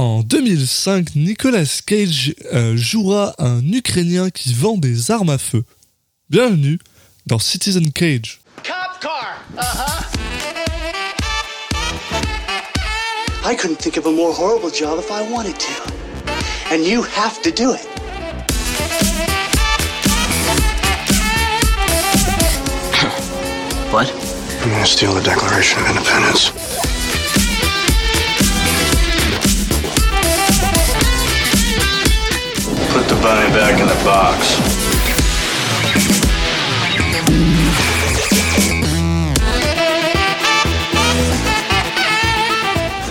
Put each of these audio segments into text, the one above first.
En 2005, Nicolas Cage euh, jouera un Ukrainien qui vend des armes à feu. Bienvenue dans Citizen Cage. Cop car. Uh huh. I couldn't think of a more horrible job if I wanted to. And you have to do it. What? I'm gonna steal the Declaration of Independence? Bunny back in the box.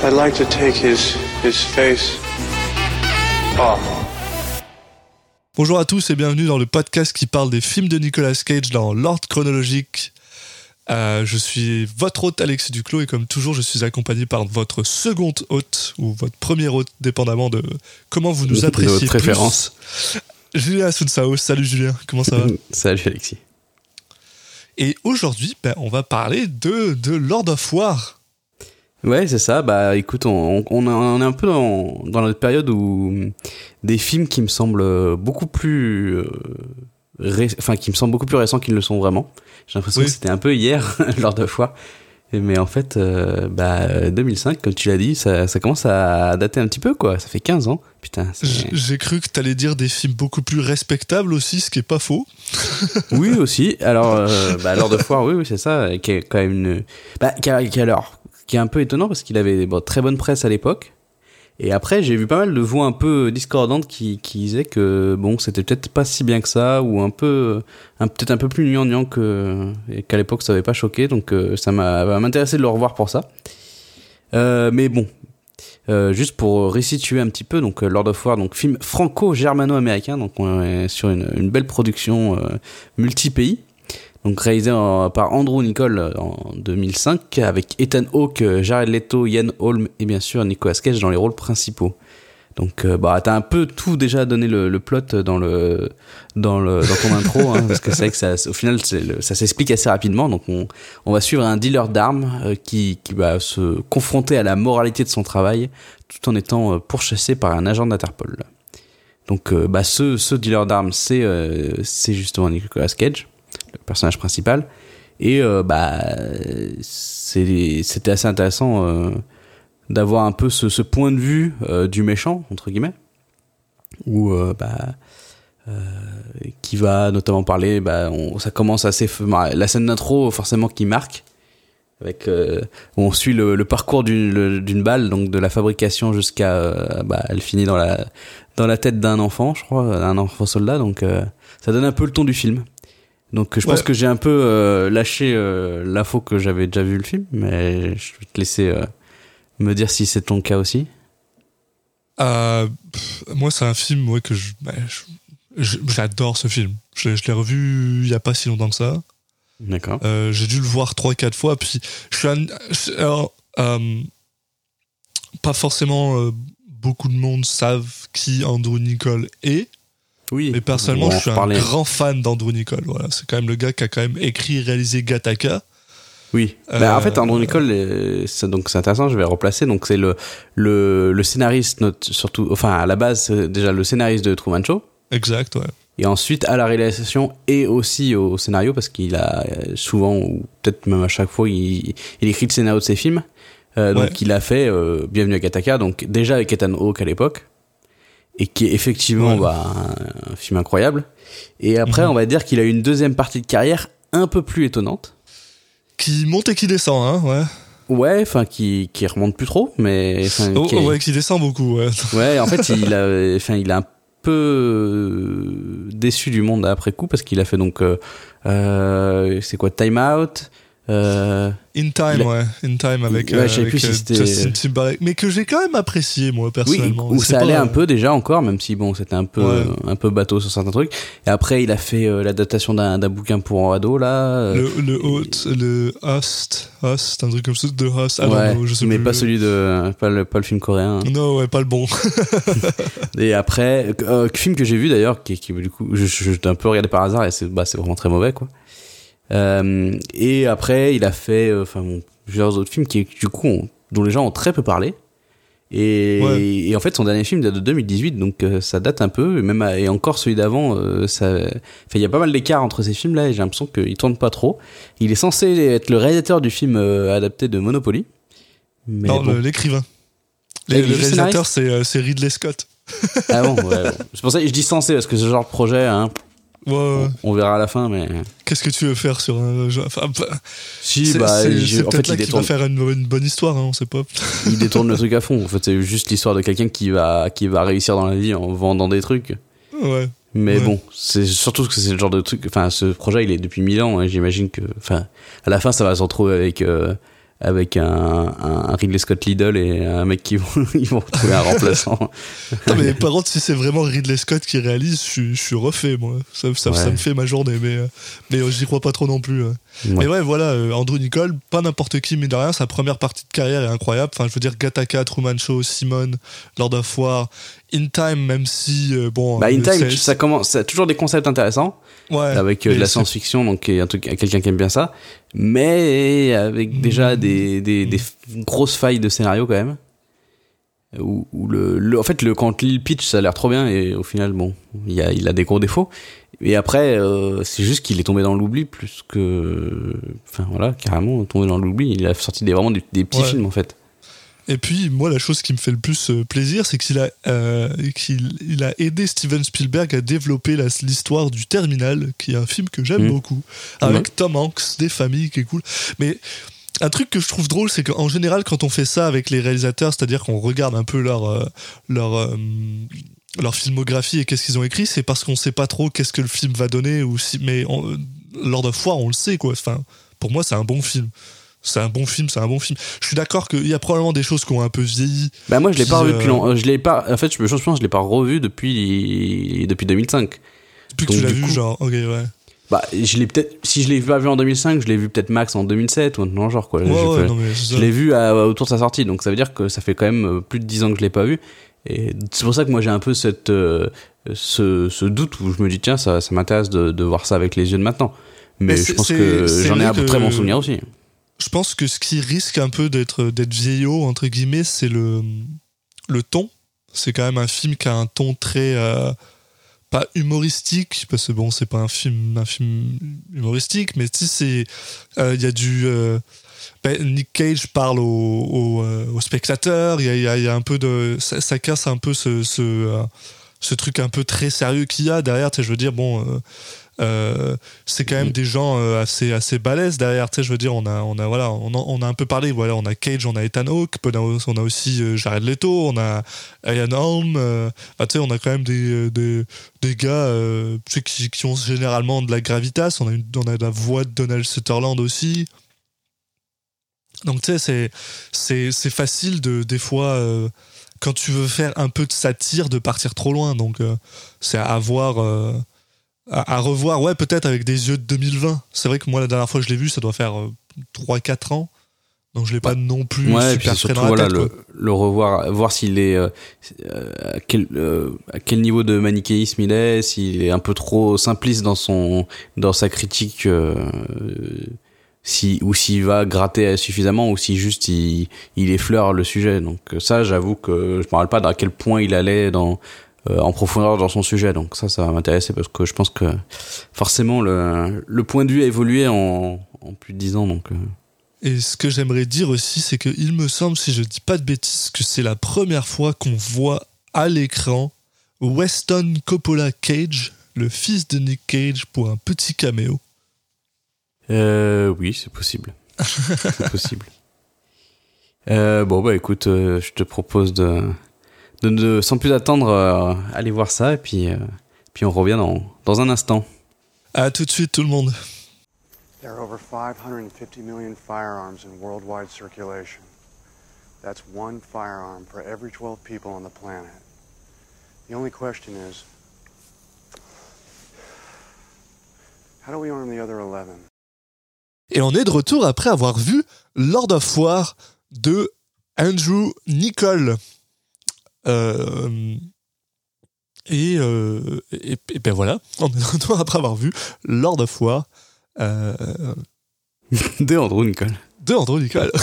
I'd like to take his his face off. Bonjour à tous et bienvenue dans le podcast qui parle des films de Nicolas Cage dans l'ordre chronologique. Euh, je suis votre hôte Alexis Duclos et comme toujours je suis accompagné par votre seconde hôte ou votre premier hôte dépendamment de comment vous nous De appréciez. votre plus. préférence. Julien Asunsao, salut Julien, comment ça va Salut Alexis. Et aujourd'hui ben, on va parler de, de Lord of War. Ouais, c'est ça. Bah écoute, on, on, on est un peu dans, dans la période où hum, des films qui me semblent beaucoup plus. euh, Enfin, qui me semblent beaucoup plus récents qu'ils ne le sont vraiment. J'ai l'impression Oui. que c'était un peu hier, lors de fois. Mais en fait, euh, bah, 2005, comme tu l'as dit, ça, ça commence à dater un petit peu, quoi. Ça fait 15 ans. Putain, J'ai cru que t'allais dire des films beaucoup plus respectables aussi, ce qui est pas faux. Oui, aussi. Alors, euh, bah, Lord of War, oui, oui, c'est ça, qui est quand même une. Bah, qui, a- qui a- qui est un peu étonnant parce qu'il avait bon, très bonne presse à l'époque. Et après, j'ai vu pas mal de voix un peu discordantes qui, qui disaient que bon, c'était peut-être pas si bien que ça, ou un peu, peut-être un peu plus gnangnan que et qu'à l'époque ça avait pas choqué. Donc, euh, ça m'a va m'intéresser de le revoir pour ça. Euh, mais bon, euh, juste pour resituer un petit peu, donc Lord of War, donc film franco-germano-américain, donc on est sur une, une belle production euh, multi-pays, donc réalisé en- par Andrew Nicole euh, en 2005 avec Ethan Hawke, euh, Jared Leto, Ian Holm et bien sûr Nicolas Cage dans les rôles principaux. Donc euh, bah t'as un peu tout déjà donné le, le plot dans le dans le dans ton intro hein, parce que c'est vrai que ça au final le- ça s'explique assez rapidement donc on on va suivre un dealer d'armes euh, qui qui va se confronter à la moralité de son travail tout en étant euh, pourchassé par un agent d'Interpol. Donc bah ce ce dealer d'armes c'est c'est justement Nicolas Cage le personnage principal. Et euh, bah c'était assez intéressant euh, d'avoir un peu ce, ce point de vue euh, du méchant entre guillemets où bah qui va notamment parler bah ça commence assez la scène d'intro forcément qui marque avec où on suit le, parcours d'une le- d'une balle donc de la fabrication jusqu'à bah elle finit dans la dans la tête d'un enfant je crois un enfant soldat donc ça donne un peu le ton du film donc je pense que j'ai un peu euh, lâché euh, l'info que j'avais déjà vu le film mais je vais te laisser euh, me dire si c'est ton cas aussi Euh, pff, moi, c'est un film ouais, que je, bah, j'adore ce film. Je, je l'ai revu il y a pas si longtemps que ça. d'accord j'ai dû le voir trois quatre fois. Puis je suis un, je- alors, pas forcément beaucoup de monde savent qui Andrew Nicole est, oui mais personnellement, je suis un grand fan d'Andrew Nicole. Voilà, c'est quand même le gars qui a quand même écrit et réalisé Gattaca. Oui. Euh, Bah, en fait, Andrew Nicole, euh, c'est- donc c'est intéressant. Je vais replacer. Donc c'est le le le scénariste, surtout, enfin à la base, c'est déjà le scénariste de Truman Show. Exact, ouais. Et ensuite à la réalisation et aussi au scénario parce qu'il a euh, souvent ou peut-être même à chaque fois il, il écrit le scénario de ses films. Euh, donc Ouais. il a fait euh, Bienvenue à Gattaca, donc déjà avec Ethan Hawke à l'époque et qui est effectivement Ouais. bah, un, un film incroyable. Et après Mhm. on va dire qu'il a eu une deuxième partie de carrière un peu plus étonnante. Qui monte et qui descend, hein, ouais. Ouais, enfin qui qui remonte plus trop, mais Oh, qui est- ouais, qui descend beaucoup, ouais. ouais, en fait il a, enfin il a un peu euh, déçu du monde après coup parce qu'il a fait donc euh, euh, c'est quoi Time Out, euh, In Time, a- ouais. In Time avec, Ouais, euh, avec, plus si euh, Justin Timberlake. Mais que j'ai quand même apprécié, moi, oui, personnellement. où C'est ça allait pas- un peu déjà encore, même si bon c'était un peu Ouais. un peu bateau sur certains trucs. Et après il a fait euh, l'adaptation d'un bouquin pour ado là. Le, le Host, le Host, Host, un truc comme ça, de Host, I don't ouais, je sais mais plus. pas celui de pas le pas le film coréen. Non, ouais, pas le bon. Et après, euh, film que j'ai vu d'ailleurs, qui, qui du coup, je, je, je un peu regardé par hasard et c'est bah, c'est vraiment très mauvais quoi. Euh, et après, il a fait, euh, enfin, bon, plusieurs autres films qui, du coup, ont- dont les gens ont très peu parlé. Et, Ouais. et en fait, son dernier film date de 2018, donc euh, ça date un peu. Et même et encore celui d'avant, euh, ça, il y a pas mal d'écart entre ces films-là. Et j'ai l'impression qu'il tourne pas trop. Il est censé être le réalisateur du film euh, adapté de Monopoly. Mais non, bon. le- l'écrivain. Ah, Le juste réalisateur, c'est c'est Ridley Scott. Ah bon, ouais, bon. C'est pour ça que je dis censé parce que ce genre de projet, hein, Ouais, ouais. on verra à la fin. Mais Qu'est-ce que tu veux faire sur un jeu? Enfin, bah, si, bah, c'est- peut-être fait, là il qu'il va détourne, faire une, une bonne histoire, hein, on sait pas. il détourne le truc à fond. En fait, c'est juste l'histoire de quelqu'un qui va, qui va réussir dans la vie en vendant des trucs. Ouais. Mais Ouais. bon, c'est surtout que c'est le genre de truc. Enfin, ce projet, il est depuis mille ans. Et j'imagine que, enfin, à la fin, ça va se retrouver avec euh, avec un, un Ridley Scott Lidl et un mec qui vont ils vont trouver un remplaçant. Non, mais par contre, si c'est vraiment Ridley Scott qui réalise, je, suis- je suis refait, moi. Ça, ça, ça Ouais. me fait ma journée, mais, euh, mais euh, j'y crois pas trop non plus. euh. Ouais. Mais ouais, voilà, euh, Andrew Nicole, pas n'importe qui, mais de rien, sa première partie de carrière est incroyable. Enfin, je veux dire, Gattaca, Truman Show, Simone, Lord of War, In Time, même si, euh, bon. Bah, In Time, ça commence, ça a toujours des concepts intéressants ouais, avec euh, de la science-fiction, donc il y a un truc, quelqu'un qui aime bien ça, mais avec déjà des, des, des f- grosses failles de scénario quand même. Où, où le, le- en fait, le, quand le pitch, ça a l'air trop bien, et au final, bon, il, y a, il a des gros défauts. Et après, euh, c'est juste qu'il est tombé dans l'oubli plus que. Enfin voilà, carrément tombé dans l'oubli. Il a sorti des, vraiment des, des petits Ouais. films en fait. Et puis, moi, la chose qui me fait le plus euh, plaisir, c'est qu'il a, euh, qu'il il a aidé Steven Spielberg à développer l'histoire du Terminal, qui est un film que j'aime Mhm. beaucoup, avec. Tom Hanks, des familles, qui est cool. Mais un truc que je trouve drôle, c'est qu'en général, quand on fait ça avec les réalisateurs, c'est-à-dire qu'on regarde un peu leur, euh, leur, euh, leur filmographie et qu'est-ce qu'ils ont écrit, c'est parce qu'on sait pas trop qu'est-ce que le film va donner. Ou si, mais on, lors de foire, on le sait, quoi. Enfin, pour moi, c'est un bon film. C'est un bon film, c'est un bon film. Je suis d'accord qu'il y a probablement des choses qui ont un peu vieilli. Bah moi je l'ai pas revu euh, depuis longtemps. Je l'ai pas. En fait, je, je pense que je l'ai pas revu depuis depuis 2005. Depuis que tu l'as vu, coup- genre, ok, ouais. Bah je l'ai peut-être. Si je l'ai pas vu en 2005, je l'ai vu peut-être max en 2007 ou le genre quoi. Ouais, non, mais Je l'ai vu à- autour de sa sortie, donc ça veut dire que ça fait quand même euh, plus de 10 ans que je l'ai pas vu. Et c'est pour ça que moi j'ai un peu cette, euh, ce, ce doute où je me dis tiens ça, ça m'intéresse de, de voir ça avec les yeux de maintenant. Mais, Mais je pense que j'en ai un que- très bon souvenir aussi. Je pense que ce qui risque un peu d'être d'être vieillot, entre guillemets, c'est le, le ton. C'est quand même un film qui a un ton très. euh, pas humoristique, parce que bon, c'est pas un film, un film humoristique, mais sais, c'est. euh, Il y a du. euh, ben, Nick Cage parle au, au, au spectateur, il y y a- un peu de. Ça, casse un peu ce, ce, ce truc un peu très sérieux qu'il y a derrière, tu je veux dire, bon. Euh, c'est quand même des gens euh, assez assez balèzes derrière. Tu sais je veux dire on a on a voilà on a, on a un peu parlé. Voilà on a Cage on a Ethan Hawke on a, aussi euh, Jared Leto on a Ian Holm euh, bah, tu sais on a quand même des des, des gars euh, tu sais, qui, qui ont généralement de la gravitas. On a une, on a la voix de Donald Sutherland aussi. Donc tu sais c'est c'est c'est facile de des fois quand tu veux faire un peu de satire de partir trop loin. Donc c'est à voir euh, à, à revoir, ouais, peut-être avec des yeux de 2020. C'est vrai que moi, la dernière fois que je l'ai vu, ça doit faire 3-4 ans. Donc je l'ai pas non plus Ouais, et puis super c'est frais surtout dans la voilà tête. le, le revoir, voir s'il est euh, euh, à quel euh, à quel niveau de manichéisme il est, s'il est un peu trop simpliste dans son dans sa critique, euh, si ou s'il va gratter suffisamment ou si juste il il effleure le sujet. Donc euh, ça, j'avoue que je me rappelle pas à quel point il allait dans euh, en profondeur dans son sujet. Donc ça, ça va m'intéresser parce que je pense que forcément le le point de vue a évolué en en plus de 10 ans. Donc euh, Et ce que j'aimerais dire aussi, c'est que il me semble, si je dis pas de bêtises, que c'est la première fois qu'on voit à l'écran Weston Coppola Cage, le fils de Nick Cage, pour un petit caméo. Euh, oui, c'est possible. c'est possible. Euh, bon, bah écoute, euh, je te propose de, de, de- sans plus attendre, euh, aller voir ça et puis, euh, puis on revient dans, dans un instant. À tout de suite, tout le monde. There are over 550 million firearms in worldwide circulation. That's one firearm for every 12 people on the planet. The only question is how do we arm the other 11? Et on est de retour après avoir vu Lord of War de Andrew Nicol. Euh, et, euh, et, et ben voilà, on est de retour après avoir vu Lord of War euh, de Andrew Nicole. de Andrew Nicol.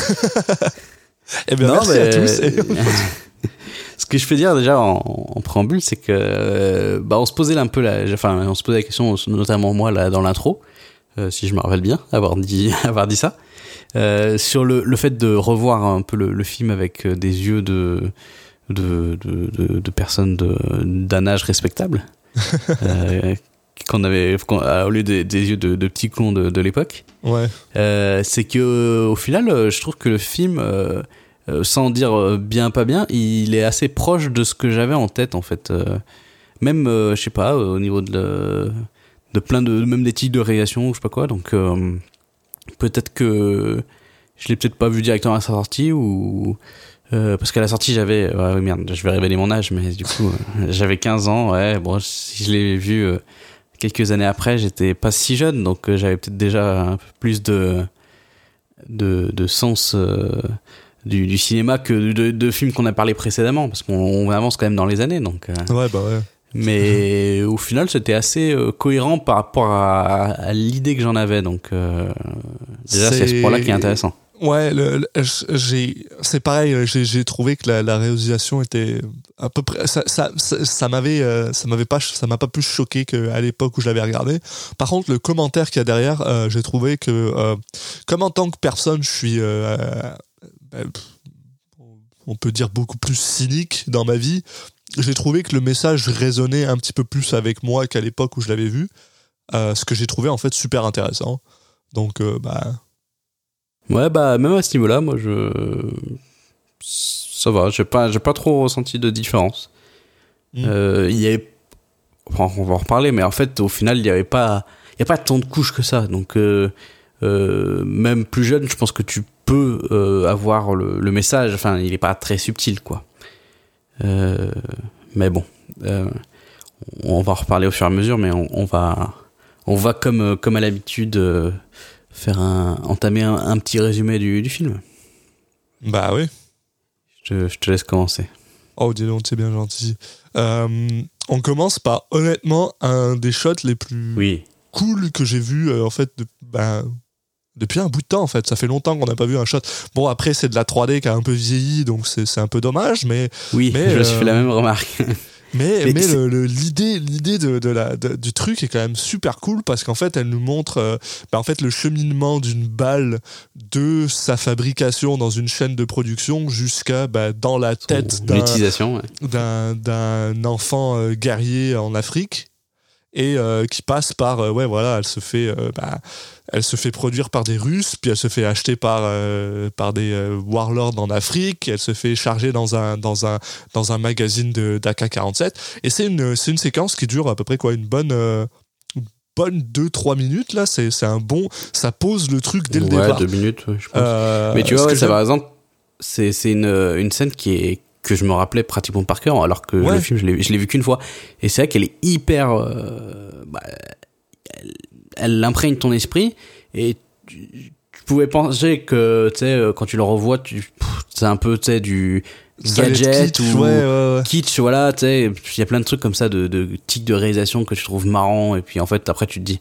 Eh bien, Non, merci mais- à tous. Et- Ce que je peux dire déjà en, en préambule, c'est que euh, bah on se posait un peu la, enfin on se posait la question, notamment moi là dans l'intro, euh, si je me rappelle bien, avoir dit avoir dit ça, euh, sur le, le fait de revoir un peu le, le film avec des yeux de de, de, de, de personnes d'un âge respectable, euh, qu'on avait qu'on- au lieu des, des yeux de, de petits clons de, de l'époque. Ouais. Euh, c'est que euh, au final, euh, je trouve que le film, euh, euh, sans dire euh, bien pas bien, il est assez proche de ce que j'avais en tête en fait. Euh, même, euh, je sais pas, euh, au niveau de, de plein de même des titres de réalisation ou je sais pas quoi. Donc euh, peut-être que je l'ai peut-être pas vu directement à sa sortie ou euh, parce qu'à la sortie j'avais ouais, ouais, merde, je vais révéler mon âge, mais du coup euh, j'avais 15 ans. Ouais, bon, si je l'ai vu. euh, quelques années après, j'étais pas si jeune, donc euh, j'avais peut-être déjà un peu plus de de, de sens du, du cinéma que de, de films qu'on a parlé précédemment, parce qu'on on avance quand même dans les années. Donc, Ouais, bah ouais. mais au final, c'était assez cohérent par rapport à, à l'idée que j'en avais. Donc, déjà, c'est ce point-là qui est intéressant. Ouais, c'est pareil. J'ai, j'ai trouvé que la, réalisation était à peu près. Ça, ça, ça, ça m'avait, euh, pas, ça m'a pas plus choqué qu'à l'époque où je l'avais regardé. Par contre, le commentaire qu'il y a derrière, euh, j'ai trouvé que, euh, comme en tant que personne, je suis, euh, euh, on peut dire beaucoup plus cynique dans ma vie. J'ai trouvé que le message résonnait un petit peu plus avec moi qu'à l'époque où je l'avais vu. Euh, ce que j'ai trouvé en fait super intéressant. Donc, euh, bah. Ouais, bah, même à ce niveau-là, moi, je. Ça va, j'ai pas, j'ai pas trop ressenti de différence. Mm. Euh, il y avait. Enfin, on va en reparler, mais en fait, au final, il y avait pas. Il y a pas tant de couches que ça. Donc, euh, euh, même plus jeune, je pense que tu peux euh, avoir le, le message. Enfin, il est pas très subtil, quoi. Euh, mais bon. Euh, on va en reparler au fur et à mesure, mais on, on va. On va, comme, comme à l'habitude. Euh, faire un entamer un, un petit résumé du, du film. Bah oui. Je, te- je te laisse commencer. Oh, dis donc, c'est bien gentil. Euh, on commence par, honnêtement, un des shots les plus Oui. cool que j'ai vu, euh, en fait, de- ben, depuis un bout de temps, en fait. Ça fait longtemps qu'on n'a pas vu un shot. Bon, après, c'est de la 3D qui a un peu vieilli, donc c'est un peu dommage, mais, Oui, Mais, je me suis euh, fait la même remarque. mais, l'idée l'idée de, de la, de- du truc est quand même super cool parce qu'en fait, elle nous montre euh, en fait, le cheminement d'une balle de sa fabrication dans une chaîne de production jusqu'à ben, dans la tête ouais. d'un enfant euh, guerrier en Afrique et euh, qui passe par euh, ouais voilà elle se fait euh, bah, elle se fait produire par des Russes puis elle se fait acheter par euh, par des euh, warlords en Afrique elle se fait charger dans un dans un dans un magazine de d'AK47 et c'est une c'est une séquence qui dure à peu près quoi une bonne euh, une bonne 2-3 minutes là. C'est c'est un bon ça pose le truc dès le ouais, départ. deux minutes, ouais, je pense. Mais tu vois, ouais, ça par exemple, c'est c'est une, une scène qui est que je me rappelais pratiquement par cœur, alors que Ouais. le film, je l'ai je l'ai vu qu'une fois. Et c'est vrai qu'elle est hyper. euh, bah, elle, elle imprègne ton esprit et tu, tu pouvais penser que, tu sais, euh, quand tu le revois, tu, c'est un peu, tu sais, du gadget kitsch, ou ouais, ouais, ouais. kitsch, voilà, tu sais, il y a plein de trucs comme ça, de, de tics de réalisation que tu trouves marrants, et puis en fait, après, tu te dis,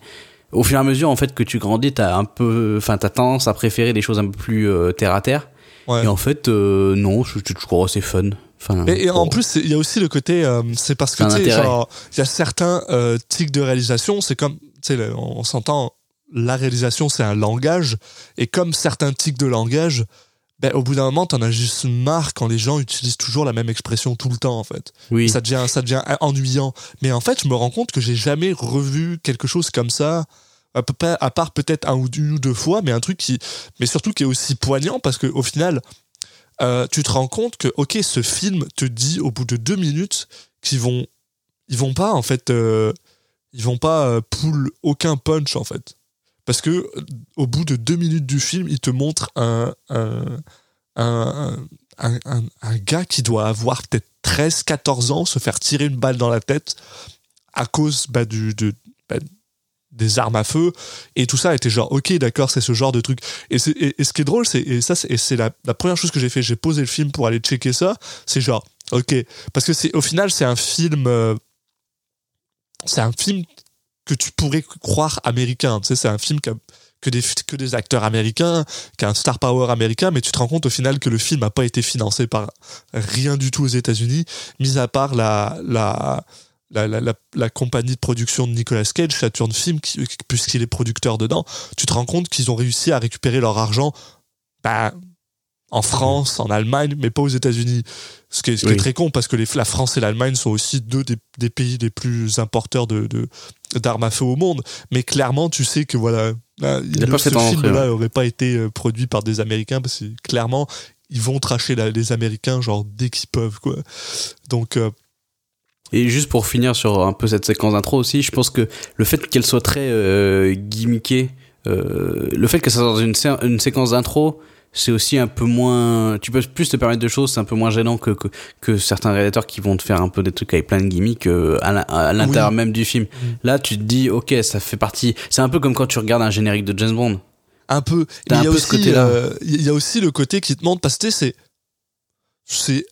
au fur et à mesure, en fait, que tu grandis, t'as un peu, enfin, t'as tendance à préférer des choses un peu plus euh, terre à terre, Ouais. et en fait, euh, non, je je trouve assez fun. Enfin, Et, et en plus, c'est- il y a aussi le côté, euh, c'est parce que C'est tu genre, il y a certains euh, tics de réalisation, c'est comme, tu sais, on s'entend, la réalisation c'est un langage, et comme certains tics de langage, ben, au bout d'un moment, t'en as juste marre quand les gens utilisent toujours la même expression tout le temps, en fait. oui, Ça devient, ça devient ennuyant. Mais en fait, je me rends compte que j'ai jamais revu quelque chose comme ça. À part peut-être un ou deux fois, mais un truc qui, mais surtout qui est aussi poignant parce que au final, euh, tu te rends compte que ok, ce film te dit au bout de deux minutes qu'ils vont, ils vont pas en fait, euh, ils vont pas euh, pull aucun punch en fait, parce que euh, au bout de deux minutes du film, il te montre un un, un, un, gars qui doit avoir peut-être 13, 14 ans, se faire tirer une balle dans la tête à cause bah, du, bah, des armes à feu et tout ça était genre ok d'accord c'est ce genre de truc. Et, et, et ce qui est drôle c'est et ça c'est la, la première chose que j'ai fait j'ai posé le film pour aller checker ça c'est genre ok. Parce que c'est au final c'est un film euh, c'est un film que tu pourrais croire américain. C'est un film que des, que des acteurs américains, qu'un star power américain, mais tu te rends compte au final que le film n'a pas été financé par rien du tout aux États-Unis, mis à part la, la, la, la, la, la compagnie de production de Nicolas Cage, Saturn Film, qui- puisqu'il est producteur dedans, tu te rends compte qu'ils ont réussi à récupérer leur argent bah, en France, en Allemagne, mais pas aux États-Unis. Ce qui est, ce qui est Oui. très con parce que les, la France et l'Allemagne sont aussi deux des, des pays les plus importeurs de, d'armes à feu au monde. Mais clairement, tu sais que voilà, là, Il le- pas ce film-là entrée, aurait pas été euh, produit par des Américains parce que clairement, ils vont tracher les Américains genre dès qu'ils peuvent quoi. Donc euh, Et juste pour finir sur un peu cette séquence d'intro aussi, je pense que le fait qu'elle soit très euh, gimmickée, euh, le fait que ça soit dans une, sé- une séquence d'intro, c'est aussi un peu moins. Tu peux plus te permettre de choses, c'est un peu moins gênant que, que, que certains réalisateurs qui vont te faire un peu des trucs avec plein de gimmicks euh, à l'in- à l'intérieur même du film. Là, tu te dis, ok, ça fait partie. C'est un peu comme quand tu regardes un générique de James Bond. un peu. Il y a ce aussi, euh, il y a aussi le côté qui te montre parce que c'est c'est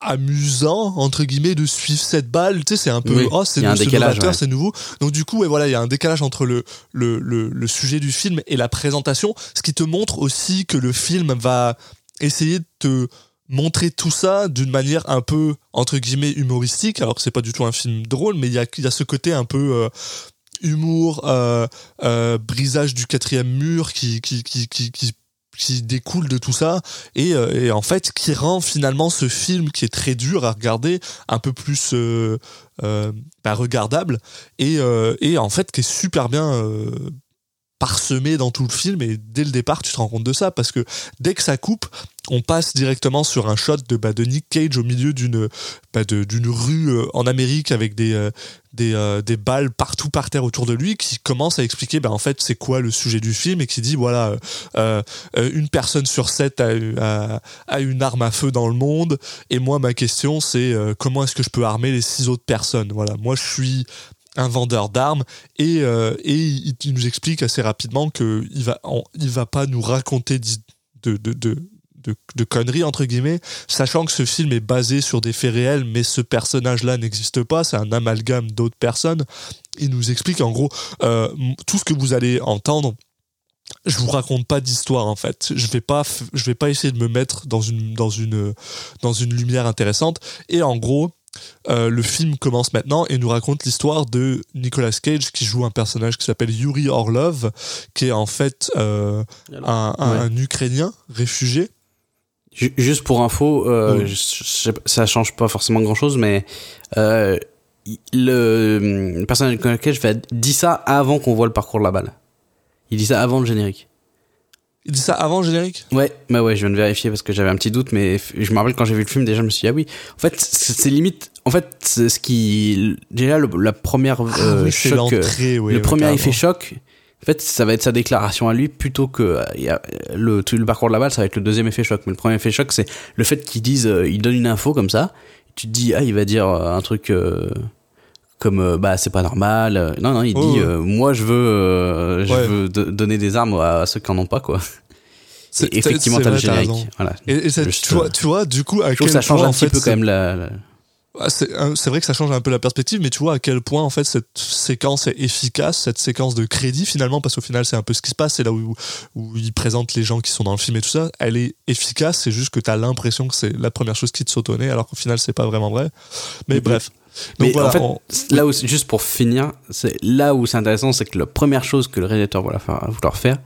amusant entre guillemets de suivre cette balle. Tu sais c'est un peu Oui, oh c'est novateur ouais. c'est nouveau. Donc du coup ouais, voilà il y a un décalage entre le, le le le sujet du film et la présentation ce qui te montre aussi que le film va essayer de te montrer tout ça d'une manière un peu entre guillemets humoristique. Alors que c'est pas du tout un film drôle mais il y a il y a ce côté un peu euh, humour, euh, euh, brisage du quatrième mur qui, qui, qui, qui, qui, découle de tout ça et, euh, et en fait qui rend finalement ce film qui est très dur à regarder un peu plus euh, euh, bah, regardable et, et en fait qui est super bien parsemé dans tout le film et dès le départ tu te rends compte de ça parce que dès que ça coupe on passe directement sur un shot de, bah, Nick Cage au milieu d'une bah, rue euh, en Amérique avec des, euh, euh, des balles partout par terre autour de lui qui commence à expliquer bah, en fait c'est quoi le sujet du film et qui dit voilà une personne sur sept a, une arme à feu dans le monde et moi ma question c'est comment est-ce que je peux armer les six autres personnes? Voilà moi je suis un vendeur d'armes et, et il, nous explique assez rapidement que il va il va pas nous raconter de, de, de conneries entre guillemets sachant que ce film est basé sur des faits réels mais ce personnage là n'existe pas c'est un amalgame d'autres personnes. Il nous explique en gros euh, tout ce que vous allez entendre je vous raconte pas d'histoire en fait. Je vais pas je vais pas essayer de me mettre dans une dans une dans une lumière intéressante. Et en gros euh, le film commence maintenant et nous raconte l'histoire de Nicolas Cage qui joue un personnage qui s'appelle Yuri Orlov qui est en fait euh, un, un- Ouais. un Ukrainien réfugié Juste pour info, euh, je- je pas, ça change pas forcément grand chose, mais euh, le, le personnage de Nicolas Cage va- dit ça avant qu'on voit le parcours de la balle. Il dit ça avant le générique. il dit ça avant le générique? Ouais, bah ouais, je viens de vérifier parce que j'avais un petit doute, mais je me rappelle quand j'ai vu le film, déjà, je me suis dit, ah oui. En fait, c'est limite, en fait, ce qui, déjà, le- la première Ah euh, oui, choc, euh, le premier carrément. effet choc, en fait, ça va être sa déclaration à lui plutôt que euh, y a, euh, le, tout le parcours de la balle, ça va être le deuxième effet choc. Mais le premier effet choc, c'est le fait qu'ils disent, euh, ils donnent une info comme ça, tu te dis, ah, il va dire euh, un truc euh, comme, bah, c'est pas normal. Non, non, il dit, ouais. moi, je veux, euh, je Ouais. veux do- donner des armes à, à ceux qui en ont pas, quoi. C'est- effectivement, c'est t'as le générique. Voilà. et, et ça, Juste, tu, vois, tu vois du coup à je quel que ça change point, un en petit fait, peu quand même la, la- C'est un- c'est vrai que ça change un peu la perspective, mais tu vois à quel point en fait cette séquence est efficace, cette séquence de crédit finalement, parce qu'au final c'est un peu ce qui se passe, c'est là où, où il présente les gens qui sont dans le film et tout ça, elle est efficace, c'est juste que tu as l'impression que c'est la première chose qui te nez, alors qu'au final c'est pas vraiment vrai. Mais bref. Donc Mais voilà, en fait, on- là où, juste pour finir, c'est là où c'est intéressant, c'est que la première chose que le réalisateur va vouloir faire,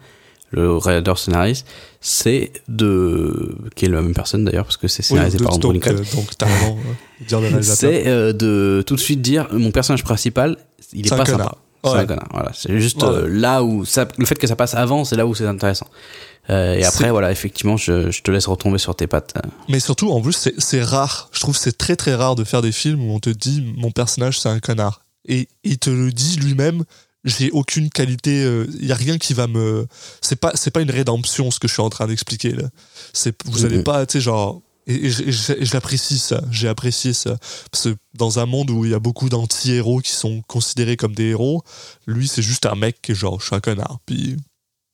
le réalisateur scénariste, c'est de, qui est la même personne d'ailleurs, parce que c'est scénarisé par Andrew donc, euh, donc t'as raison de dire le réalisateur. c'est euh, de tout de suite dire, mon personnage principal, il est pas sympa. C'est un connard. Voilà. C'est juste Ouais. euh, là où ça, le fait que ça passe avant, c'est là où c'est intéressant. Euh, et après, voilà, effectivement, je, je te laisse retomber sur tes pattes. Mais surtout, en plus, c'est- rare. Je trouve c'est très très rare de faire des films où on te dit mon personnage c'est un connard. Et il te le dit lui-même. J'ai aucune qualité. Il y a rien qui va me. C'est pas c'est pas une rédemption ce que je suis en train d'expliquer là. C'est vous allez Mhm. pas tu sais genre. Et, et je- et je- et j'apprécie ça. J'ai apprécié ça parce que dans un monde où il y a beaucoup d'anti-héros qui sont considérés comme des héros, lui c'est juste un mec qui est genre je suis un connard. Puis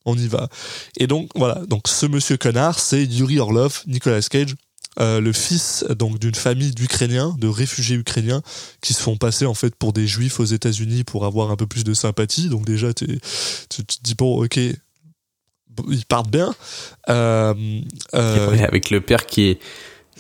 on y va. Et donc voilà, donc ce monsieur connard, c'est Yuri Orlov, Nicolas Cage, euh, le fils donc d'une famille d'Ukrainiens, de réfugiés ukrainiens qui se font passer en fait pour des juifs aux États-Unis pour avoir un peu plus de sympathie. Donc déjà tu te dis bon ok, ils partent bien. Euh, euh, avec le père qui est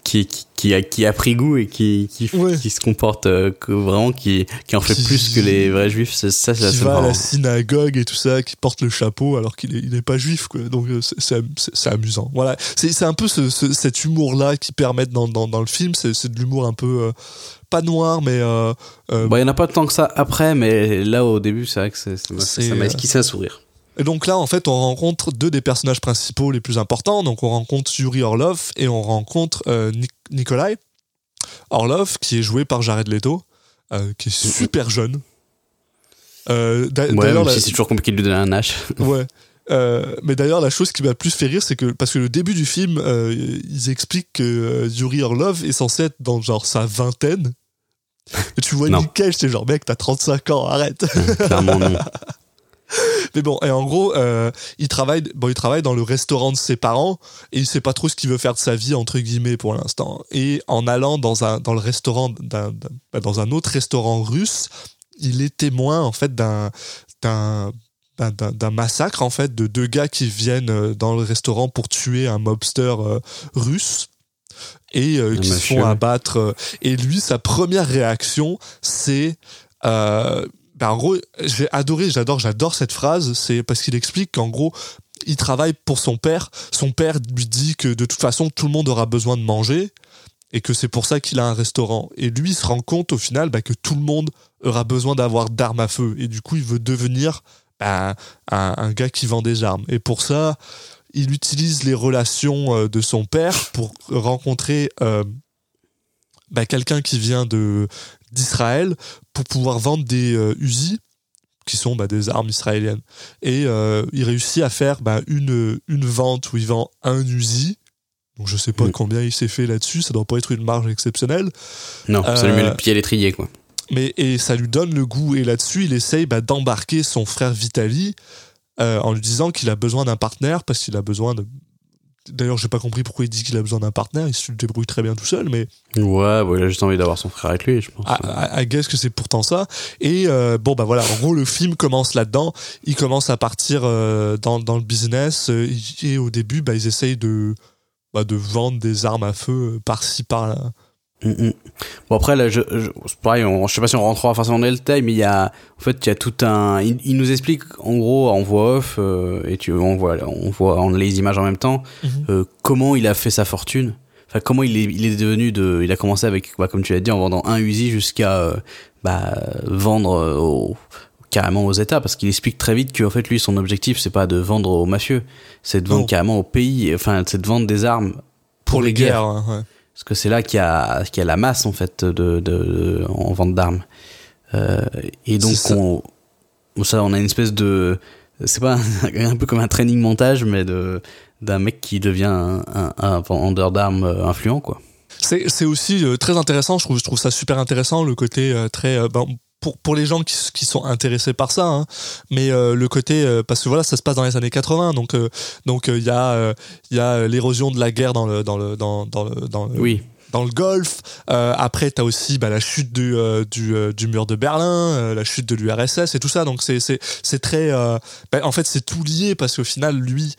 qui, qui, qui a, qui a pris goût et qui, qui, Ouais. qui se comporte euh, que vraiment qui, qui en fait Qui- plus que les vrais juifs c'est ça c'est qui va à la synagogue et tout ça, qui porte le chapeau alors qu'il est, il est pas juif, quoi. Donc euh, c'est- amusant. Voilà, c'est un peu ce, ce- cet humour-là qui permet dans, dans, dans le film. C'est de l'humour un peu euh, pas noir, mais euh, bon il y en a pas tant que ça après mais là au début c'est vrai que ça m'a esquissé un sourire Et donc là, en fait, on rencontre deux des personnages principaux les plus importants. Donc on rencontre Yuri Orlov et on rencontre euh, Nik- Nikolai Orlov, qui est joué par Jared Leto, euh, qui est super jeune. Euh, ouais la- si c'est toujours compliqué de lui donner un H Ouais. Euh, mais d'ailleurs, la chose qui m'a plus fait rire, c'est que parce que le début du film, euh, ils expliquent que Yuri Orlov est censé être dans genre sa vingtaine. Et tu vois. Nick Cage, t'es genre mec, t'as 35 ans, arrête. clairement non Mais bon, et en gros, euh, il travaille, bon, il travaille dans le restaurant de ses parents et il sait pas trop ce qu'il veut faire de sa vie entre guillemets pour l'instant. Et en allant dans un dans le restaurant d'un d'un- bah, dans un autre restaurant russe, il est témoin en fait d'un d'un d'un- massacre en fait de deux gars qui viennent euh, dans le restaurant pour tuer un mobster euh, russe et euh, qui se font abattre. Et lui, sa première réaction, c'est euh, ben, en gros, j'ai adoré, j'adore, j'adore cette phrase. C'est parce qu'il explique qu'en gros, il travaille pour son père. Son père lui dit que de toute façon, tout le monde aura besoin de manger et que c'est pour ça qu'il a un restaurant. Et lui, il se rend compte au final bah, que tout le monde aura besoin d'avoir d'armes à feu. Et du coup, il veut devenir bah, un, gars qui vend des armes. Et pour ça, il utilise les relations euh, de son père pour rencontrer euh, quelqu'un qui vient de d'Israël pour pouvoir vendre des euh, Uzi qui sont bah, des armes israéliennes. Et euh, il réussit à faire bah, une une vente où il vend un Uzi donc je sais pas Mm. combien il s'est fait là-dessus. Ça doit pas être une marge exceptionnelle. Non ça lui met le pied à l'étrier quoi. mais et ça lui donne le goût. Et là-dessus il essaye bah, d'embarquer son frère Vitali euh, en lui disant qu'il a besoin d'un partenaire parce qu'il a besoin de d'ailleurs j'ai pas compris pourquoi il dit qu'il a besoin d'un partenaire il se débrouille très bien tout seul mais ouais bon, il a juste envie d'avoir son frère avec lui je pense. À, à, guess que c'est pourtant ça. Et euh, bon bah voilà en gros le film commence là-dedans. Il commence à partir euh, dans, dans le business. Et au début bah, ils essayent de bah, de vendre des armes à feu euh, par-ci par-là Mm, mm. Bon après là, je, je c'est pareil, on, je sais pas si on rentrera forcément dans le détail, mais il y a, en fait, il y a tout un, il, il nous explique en gros en voix off euh, et tu, on voit, on voit, on les images en même temps, Mhm. euh, comment il a fait sa fortune. Enfin, comment il est, il est devenu de, il a commencé avec, bah, comme tu l'as dit, en vendant un Uzi jusqu'à, euh, bah, vendre euh, au, carrément aux États, parce qu'il explique très vite qu'en fait lui, son objectif, c'est pas de vendre aux mafieux, c'est de vendre carrément au pays, enfin, c'est de vendre des armes pour, les guerres. hein, ouais. Parce que c'est là qu'il y a, qu'il y a la masse, en fait, de, de, de- en vente d'armes. Euh, et donc, ça. on, ça, on a une espèce de, c'est pas un, un peu comme un training montage, mais de, d'un mec qui devient un, un, un vendeur d'armes euh, influent, quoi. C'est c'est aussi euh, très intéressant, je trouve, je trouve ça super intéressant, le côté euh, très... euh, ben, pour, pour les gens qui, qui sont intéressés par ça, hein, mais euh, le côté... euh, parce que voilà, ça se passe dans les années 80, donc euh, donc il y a, il y a l'érosion de la guerre dans le, dans le, dans, dans le, dans le, Oui. dans le Golfe. Euh, après, t'as aussi bah, la chute du, euh, du, euh, du mur de Berlin, la chute de l'URSS et tout ça. Donc c'est très. bah, en fait, c'est tout lié parce qu'au final, lui,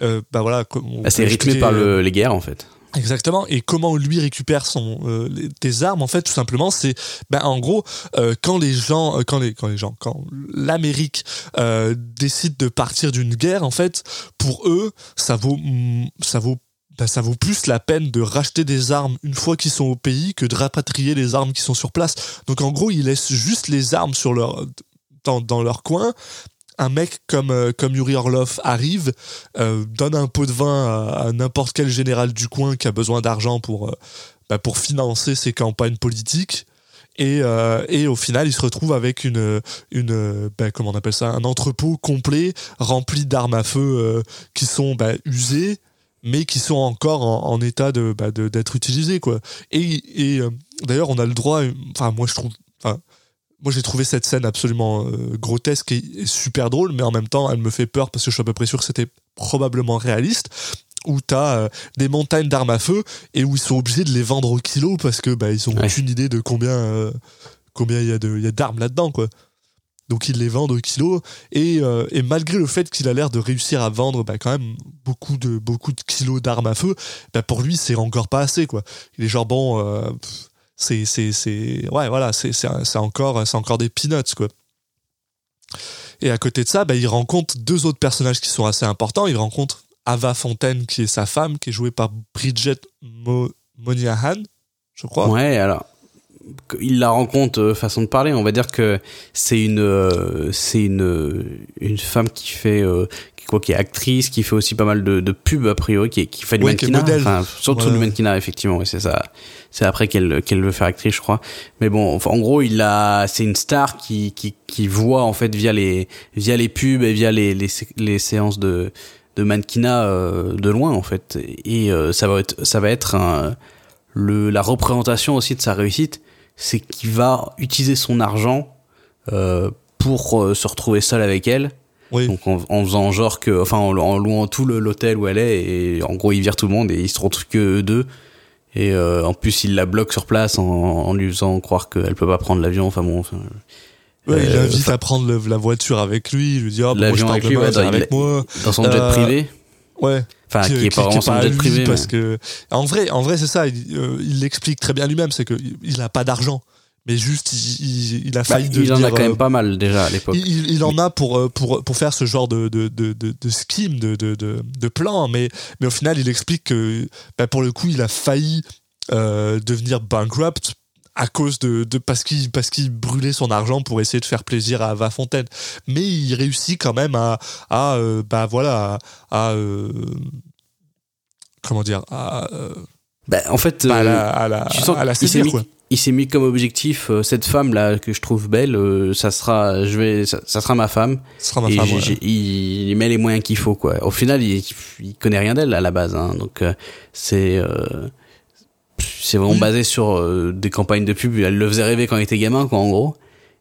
bah voilà. Bah, c'est rythmé par le, les guerres, en fait. Exactement. Et comment lui récupère son euh, armes en fait tout simplement c'est ben en gros euh, quand les gens euh, quand les quand les gens quand l'Amérique décide de partir d'une guerre en fait pour eux ça vaut mm, ça vaut ben, ça vaut plus la peine de racheter des armes une fois qu'ils sont au pays que de rapatrier les armes qui sont sur place. Donc en gros, ils laissent juste les armes sur leur dans leur coin. Un mec comme euh, comme Yuri Orlov arrive, euh, donne un pot de vin à, n'importe quel général du coin qui a besoin d'argent pour euh, bah, pour financer ses campagnes politiques. Et, et au final, il se retrouve avec une, une bah, comment on appelle ça, un entrepôt complet rempli d'armes à feu qui sont bah, usées, mais qui sont encore en, en état de d'être utilisées quoi. Et, et d'ailleurs, on a le droit, enfin moi je trouve, moi j'ai trouvé cette scène absolument euh, grotesque et, et super drôle, mais en même temps, elle me fait peur parce que je suis à peu près sûr que c'était probablement réaliste où t'as euh, des montagnes d'armes à feu et où ils sont obligés de les vendre au kilo parce que bah ils ont Ouais. aucune idée de combien euh, combien il y a de il y a d'armes là-dedans quoi. donc il les vend au kilo et, euh, et malgré le fait qu'il a l'air de réussir à vendre bah, quand même beaucoup de beaucoup de kilos d'armes à feu bah, pour lui c'est encore pas assez quoi il est genre bon pff, c'est c'est ouais voilà c'est c'est encore c'est encore des peanuts quoi. Et à côté de ça bah, il rencontre deux autres personnages qui sont assez importants. Il rencontre Ava Fontaine qui est sa femme qui est jouée par Bridget Mo Moynihan je crois. Ouais, alors il la rencontre euh, façon de parler. On va dire que c'est une euh, c'est une une femme qui fait euh, quoi qui est actrice, qui fait aussi pas mal de, de pubs a priori, qui, qui fait du Ouais, mannequinat. Enfin, surtout Ouais. du mannequinat effectivement. oui, c'est ça. C'est après qu'elle qu'elle veut faire actrice, je crois. Mais bon, enfin, en gros, il a c'est une star qui qui qui voit en fait via les via les pubs et via les les, les séances de de mannequinat euh, de loin en fait. Et euh, ça va être ça va être un, le la représentation aussi de sa réussite c'est qu'il va utiliser son argent euh, pour euh, se retrouver seul avec elle. Oui Donc en, en faisant genre que, enfin en, en louant tout le- l'hôtel où elle est et en gros il vire tout le monde et il se retrouve que eux deux. Et euh, en plus il la bloque sur place en, en lui faisant croire qu'elle peut pas prendre l'avion. Enfin bon, enfin, Ouais, il Euh, l'invite enfin- à prendre le- la voiture avec lui, il lui dit ah, bon, moi, je avec lui, ouais, dans, avec moi. dans son jet Euh, privé. Ouais. Enfin qui, est pas vraiment son jet privé. parce mais- que en vrai, en vrai c'est ça. Il euh, il l'explique très bien lui-même, c'est que il a pas d'argent, mais juste il, il, il a Bah, failli il en a quand euh, même pas mal déjà à l'époque. il, en a pour, euh, pour, pour faire ce genre de, de, de, de, de scheme, de, de, de, plan, mais, mais au final, il explique que bah, pour le coup, il a failli euh, devenir bankrupt à cause de, de parce qu'il parce qu'il brûlait son argent pour essayer de faire plaisir à Ava Fontaine mais il réussit quand même à à euh, bah voilà à, à, euh, comment dire à, euh, Bah, en fait, bah, à euh, la à la, tu sens à la qu'il s'est séduire, mis, quoi il s'est mis comme objectif euh, cette femme là que je trouve belle euh, ça sera je vais ça, ça sera ma femme ce sera ma et femme ouais. il, il met les moyens qu'il faut quoi au final il, il connaît rien d'elle à la base hein, donc euh, c'est euh, c'est vraiment Oui. basé sur euh, des campagnes de pub elle le faisait rêver quand il était gamin quoi en gros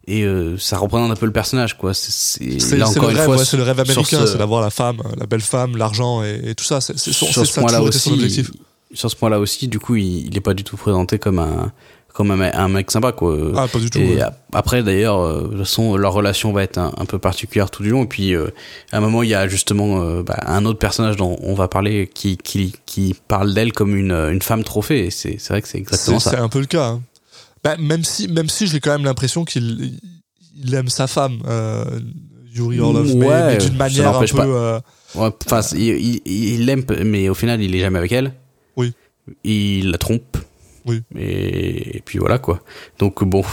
et euh, ça représente un peu le personnage quoi c'est là encore le une rêve, fois ouais, c'est le rêve américain, ce- c'est d'avoir la femme, la belle femme, l'argent et, et tout ça. C'est sur ce ça toujours été aussi, son objectif. il- sur ce point-là aussi, du coup, il, il est pas du tout présenté comme un comme un, me- un mec sympa quoi. Ah, pas du tout. Et ouais. ap- après d'ailleurs, euh, de toute façon, leur relation va être un, un peu particulière tout du long. Et puis euh, à un moment, il y a justement euh, bah, un autre personnage dont on va parler qui qui, qui parle d'elle comme une, une femme trophée. C'est c'est vrai que c'est exactement C'est c'est ça. un peu le cas. hein. Bah, même si, même si j'ai quand même l'impression qu'il il aime sa femme, euh, Yuri Orlov, mais- Ouais, mais, d'une ça manière un peu. euh, Ouais, il l'aime, mais au final, il est jamais avec elle. Oui. Il la trompe. Oui. Et, et puis voilà quoi. Donc bon,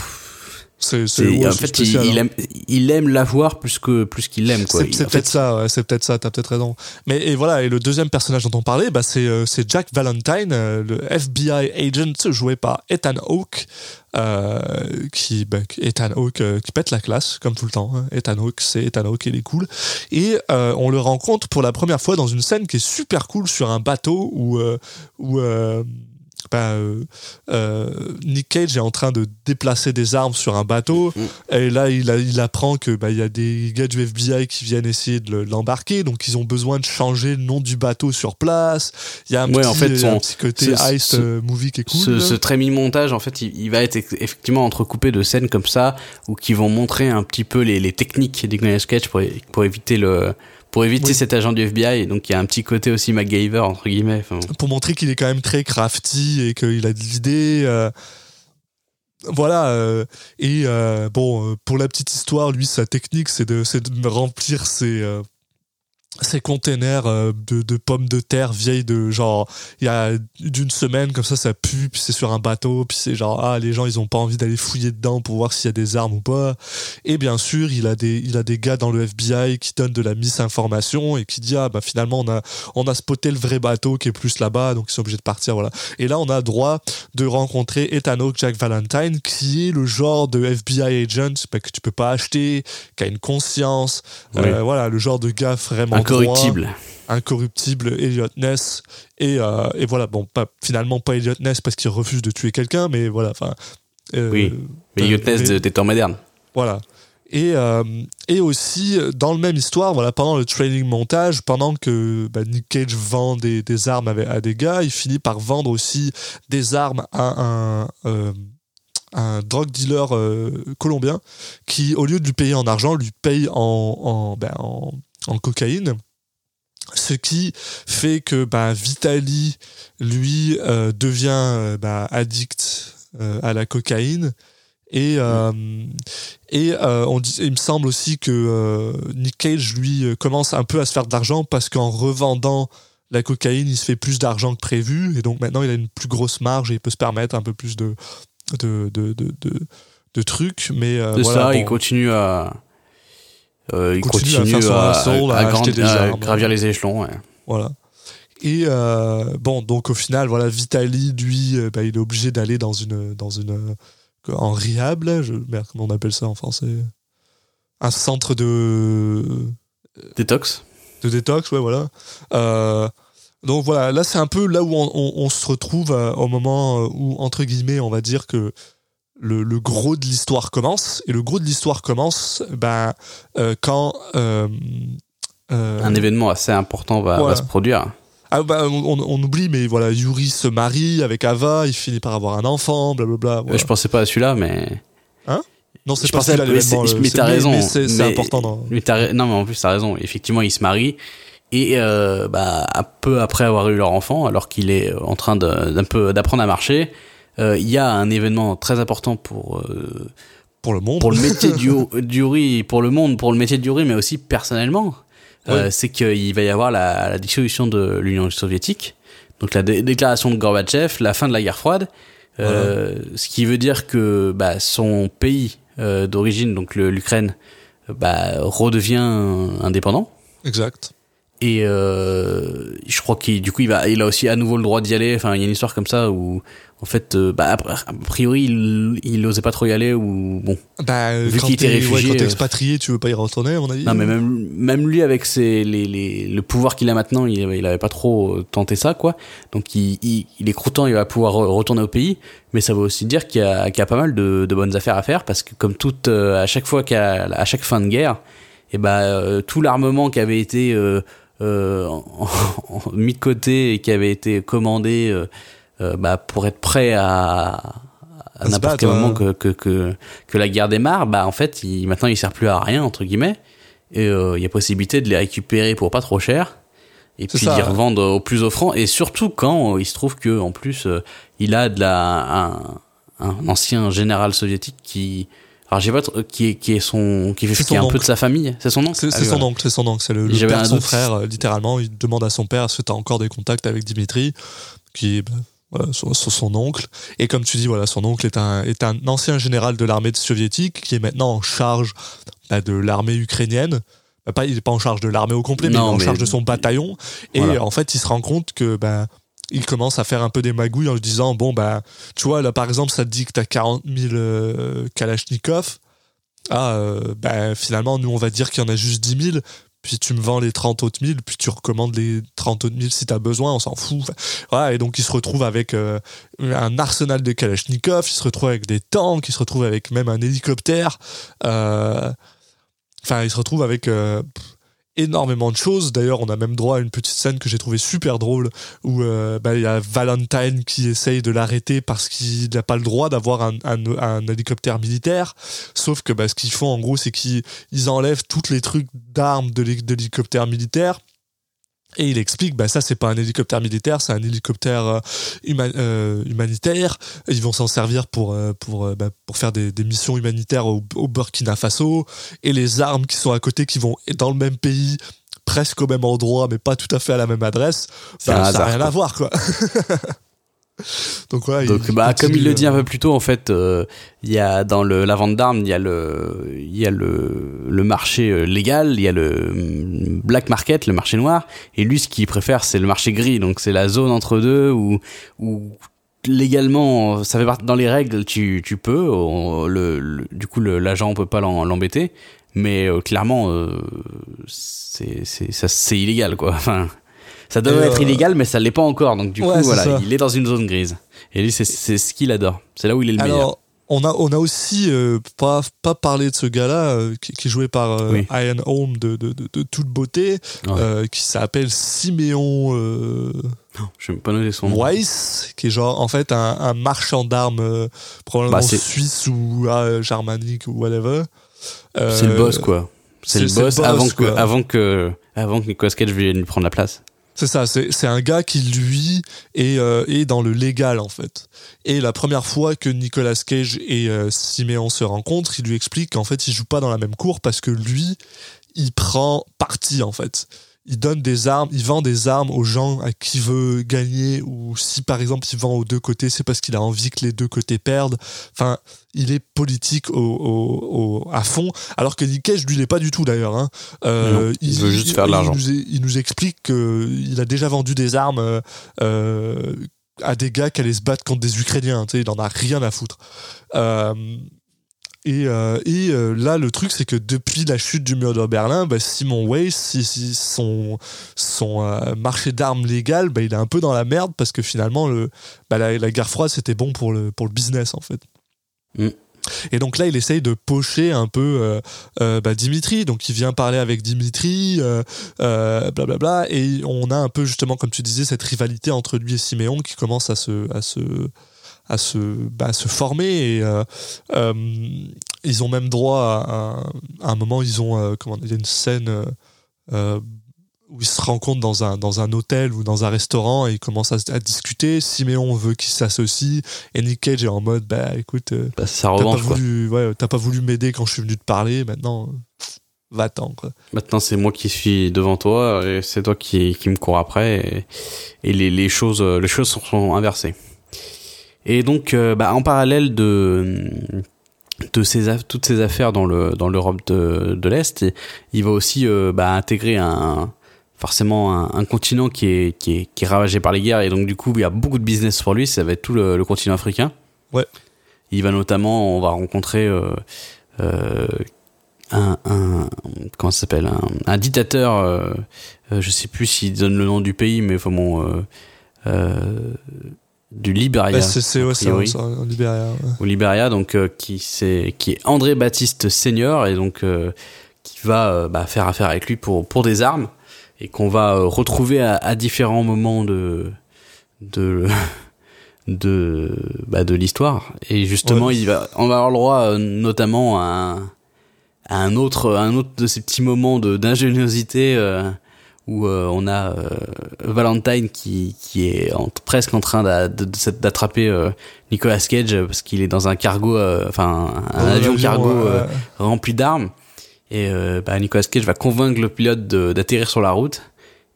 c'est c'est- C'est- ouais, en fait, spécial, il, il hein. aime, il aime la voir plus que plus qu'il l'aime quoi. C'est peut-être fait, ça, ouais, c'est peut-être ça, t'as peut-être raison. Mais et voilà, et le deuxième personnage dont on parlait, bah, c'est euh, c'est Jack Valentine, euh, le FBI agent joué par Ethan Hawke, euh, qui bah, Ethan Hawke euh, qui pète la classe comme tout le temps. hein. Ethan Hawke, c'est Ethan Hawke, il est cool. Et euh, on le rencontre pour la première fois dans une scène qui est super cool sur un bateau où euh, où euh, euh, Nick Cage est en train de déplacer des armes sur un bateau. Et là il, a- il apprend que bah, il y a des gars du FBI qui viennent essayer de le- l'embarquer. Donc ils ont besoin de changer le nom du bateau sur place. Il y a un, Ouais, petit, en fait, son- un petit côté ce- ice ce- euh, movie qui est cool. ce, très mi-montage, en fait, il, il va être effectivement entrecoupé de scènes comme ça, où qui vont montrer un petit peu les, les techniques Nicolas Sketch pour, pour éviter le pour éviter Oui. cet agent du FBI. Donc il y a un petit côté aussi MacGyver entre guillemets. Enfin, pour montrer qu'il est quand même très crafty et qu'il a de l'idée. euh, voilà. euh, et euh, bon, pour la petite histoire, lui, sa technique, c'est de, c'est de remplir ses, ses containers euh, de, de pommes de terre vieilles de genre, il y a d'une semaine, comme ça, ça pue, puis c'est sur un bateau, puis c'est genre, ah, les gens, ils ont pas envie d'aller fouiller dedans pour voir s'il y a des armes ou pas. Et bien sûr, il a des, il a des gars dans le FBI qui donnent de la misinformation et qui dit, ah, bah finalement, on a, on a spoté le vrai bateau qui est plus là-bas, donc ils sont obligés de partir, voilà. Et là, on a droit de rencontrer Ethan Hawke, Jack Valentine, qui est le genre de FBI agent bah, que tu peux pas acheter, qui a une conscience, euh, voilà, le genre de gars vraiment incorruptible. incorruptible, Elliot Ness, et, euh, et voilà, bon, pas, finalement pas Elliot Ness parce qu'il refuse de tuer quelqu'un, mais voilà, enfin. euh, Oui, Mais euh, mais- de- des temps modernes. voilà. Et, euh, et aussi, dans le même histoire, voilà, pendant le training montage, pendant que bah, Nick Cage vend des, des armes à, à des gars, il finit par vendre aussi des armes à un, un drug dealer euh, colombien qui, au lieu de lui payer en argent, lui paye en, en, ben, en, en cocaïne. Ce qui fait que ben, Vitali, lui, euh, devient euh, ben, addict euh, à la cocaïne. Et, euh, et on dit, il me semble aussi que Nick Cage, lui, commence un peu à se faire de l'argent parce qu'en revendant la cocaïne, il se fait plus d'argent que prévu. Et donc maintenant, il a une plus grosse marge et il peut se permettre un peu plus de, de, de, de, trucs. Mais de voilà, ça, il continue à. Euh, il Continue continue, à à, à à des armes. gravir les échelons. ouais. Voilà. Et euh, bon, donc au final, voilà, Vitali, lui, euh, bah, il est obligé d'aller dans une, dans une, euh, en rehab, là, je, merde, comment on appelle ça en français? Un centre de, Détox. de détox, ouais, voilà. Donc voilà, là c'est un peu là où on, on- on se retrouve au moment où, entre guillemets, on va dire que le, le gros de l'histoire commence. Et le gros de l'histoire commence ben, euh, quand... euh, euh, Un événement assez important va, se produire. ah, bah, on, on oublie, mais voilà, Yuri se marie avec Ava, il finit par avoir un enfant, blablabla. Voilà. Je pensais pas à celui-là, mais. non, c'est pas celui-là mais l'événement. t'as raison. c'est important. Dans... mais non, mais en plus, t'as raison. Effectivement, ils se marient. Et bah, un peu après avoir eu leur enfant, alors qu'il est en train de- d'un peu d'apprendre à marcher, il y a un événement très important pour euh, Pour le monde. pour le métier du, du riz, pour le monde, pour le métier du riz, mais aussi personnellement. Euh, c'est qu'il va y avoir la, la dissolution de l'Union soviétique, donc la dé- déclaration de Gorbatchev, la fin de la guerre froide, euh, ce qui veut dire que bah, son pays euh, d'origine, donc l'Ukraine, euh, bah, redevient indépendant. Exact. Et euh, je crois qu'il du coup il va il a aussi à nouveau le droit d'y aller. Enfin il y a une histoire comme ça où en fait euh, bah, a priori il il osait pas trop y aller ou bon Bah, Vu qu'il était ouais, réfugié, quand t'es euh, expatrié, tu veux pas y retourner, à mon avis Non, mais même, même lui, avec ses, les, les, le pouvoir qu'il a maintenant, il il avait pas trop euh, tenté ça, quoi. Donc, il, il, il est croûtant, il va pouvoir re- retourner au pays. Mais ça veut aussi dire qu'il y a, qu'il y a pas mal de, de bonnes affaires à faire parce que, comme toute, à chaque fois qu'à, à chaque fin de guerre, et ben, euh, tout l'armement qui avait été, euh, euh, mis de côté et qui avait été commandé, bah, pour être prêt à, n'importe quel moment que, que, que, que la guerre démarre, bah, en fait, il, maintenant, il sert plus à rien, entre guillemets. Et euh, il y a possibilité de les récupérer pour pas trop cher. Et puis ça. d'y revendre au plus offrant. Et surtout quand euh, il se trouve que en plus euh, il a de la un, un ancien général soviétique qui alors j'ai pas qui est qui est son qui fait qui est un peu de sa famille. C'est son oncle? C'est Ah oui, son voilà. oncle, c'est son oncle, c'est le, père de son frère, euh, littéralement. Il demande à son père est-ce que tu as encore des contacts avec Dimitri, qui bah, son, son- son oncle. Et comme tu dis, voilà, son oncle est un, est un ancien général de l'armée soviétique qui est maintenant en charge bah, de l'armée ukrainienne. Bah, pas, il n'est pas en charge de l'armée au complet, mais il est en mais- charge de son bataillon. Et Voilà. en fait, il se rend compte que bah, il commence à faire un peu des magouilles en lui disant Bon, bah, tu vois, là par exemple, ça te dit que tu as 40 000 euh, Kalachnikov. Ah, euh, bah, finalement, nous, on va dire qu'il y en a juste 10 000. Puis tu me vends les 30 autres 1000, puis tu recommandes les 30 autres 1000 si t'as besoin, on s'en fout. Voilà, et donc il se retrouve avec euh, un arsenal de Kalachnikov, il se retrouve avec des tanks, il se retrouve avec même un hélicoptère. euh, Enfin, il se retrouve avec euh, énormément de choses. D'ailleurs, on a même droit à une petite scène que j'ai trouvé super drôle où euh, bah, il y a Valentine qui essaye de l'arrêter parce qu'il n'a pas le droit d'avoir un, hélicoptère militaire. Sauf que bah, ce qu'ils font en gros, c'est qu'ils ils enlèvent tous les trucs d'armes de l'hélicoptère militaire. Et il explique, bah ça c'est pas un hélicoptère militaire, c'est un hélicoptère euh, huma- euh, humanitaire. Ils vont s'en servir pour euh, pour bah, pour faire des, des missions humanitaires au, au Burkina Faso. Et les armes qui sont à côté, qui vont dans le même pays, presque au même endroit, mais pas tout à fait à la même adresse, bah, ça n'a rien quoi. à voir quoi. Donc voilà. Donc il bah comme il le dit euh, un peu plus tôt en fait, euh, il y a dans le la vente d'armes, il y a le il y a le le marché euh, légal, il y a le mm, black market, le marché noir et lui ce qu'il préfère c'est le marché gris. Donc c'est la zone entre deux où où légalement ça fait partie dans les règles tu tu peux on- le, le- du coup l'agent peut pas l'embêter mais euh, clairement euh, c'est c'est ça c'est illégal quoi. Enfin ça devrait être euh, illégal mais ça l'est pas encore donc du ouais, coup voilà ça. il est dans une zone grise et lui c'est ce qu'il adore c'est là où il est le meilleur Alors, on a, on a aussi euh, pas, pas parlé de ce gars-là euh, qui, qui est joué par euh, Oui. Ian Holm de, de, de, de toute beauté, Ouais. qui s'appelle Siméon euh, Je vais pas noter son nom. Weiss, qui est genre en fait un, un marchand d'armes probablement Bah, suisse ou euh, germanique ou whatever. C'est le boss, quoi. C'est le, boss avant que, avant que, avant que Nicolas Cage vienne lui prendre la place. C'est ça, c'est un gars qui, lui, est, euh, est dans le légal, en fait. Et la première fois que Nicolas Cage et euh, Siméon se rencontrent, il lui explique qu'en fait, ils jouent pas dans la même cour parce que lui, il prend parti, en fait. Il donne des armes, il vend des armes aux gens à qui veut gagner, ou si par exemple il vend aux deux côtés, c'est parce qu'il a envie que les deux côtés perdent. Enfin, il est politique au, au- au- à fond, alors que Nick Cage, lui, il est pas du tout d'ailleurs. Hein. Euh, Non, il veut juste faire de l'argent. Il, nous, il nous explique qu'il a déjà vendu des armes euh, euh, à des gars qui allaient se battre contre des Ukrainiens. Tu sais, il en a rien à foutre. Euh, et, euh, et euh, là, le truc, c'est que depuis la chute du mur de Berlin, bah, Simon Weiss, si- si son, son euh, marché d'armes légal, bah, il est un peu dans la merde parce que finalement, le, bah, la, la guerre froide, c'était bon pour le, pour le business, en fait. Mm. Et donc là, il essaye de pocher un peu Dimitri. Donc il vient parler avec Dimitri, euh, euh, blablabla. Et on a un peu, justement, comme tu disais, cette rivalité entre lui et Siméon qui commence à se, à se, à se, bah, à se former. Et euh, euh, ils ont même droit à, un- à un moment, ils ont, euh, comment, une scène euh, où ils se rencontrent dans un, dans un hôtel ou dans un restaurant et ils commencent à, à discuter. Siméon veut qu'ils s'associent et Nick Cage est en mode, bah écoute. Bah, T'as pas voulu, ouais, t'as pas voulu m'aider quand je suis venu te parler, maintenant, va-t'en. Maintenant, c'est moi qui suis devant toi et c'est toi qui, qui me cours après et, et les, les choses, les choses sont inversées. Et donc, euh, bah, en parallèle de, de ces, aff- toutes ces affaires dans le, dans l'Europe de, de l'Est, il va aussi, euh, bah, intégrer un, forcément un, un continent qui est, qui est, qui est ravagé par les guerres et donc, du coup, il y a beaucoup de business pour lui, ça va être tout le, le continent africain. Ouais. Il va notamment, on va rencontrer, euh, euh, un, un comment s'appelle un, un dictateur je sais plus s'il donne le nom du pays mais enfin bon du Libéria Bah, c'est, c'est, a ouais, en Libéria. ouais. au Libéria donc euh, qui c'est qui est André Baptiste Senior et donc euh, qui va euh, bah, faire affaire avec lui pour pour des armes et qu'on va euh, retrouver à, à différents moments de de de bah, de l'histoire et justement Ouais. il va on va avoir le droit euh, notamment à un, à un autre un autre de ces petits moments de d'ingéniosité euh, où euh, on a euh, Valentine qui qui est en- presque en train d'attraper euh, Nicolas Cage parce qu'il est dans un cargo euh, enfin un, avion avion, cargo euh, rempli d'armes. Et euh, bah, Nicolas Cage va convaincre le pilote d'atterrir sur la route.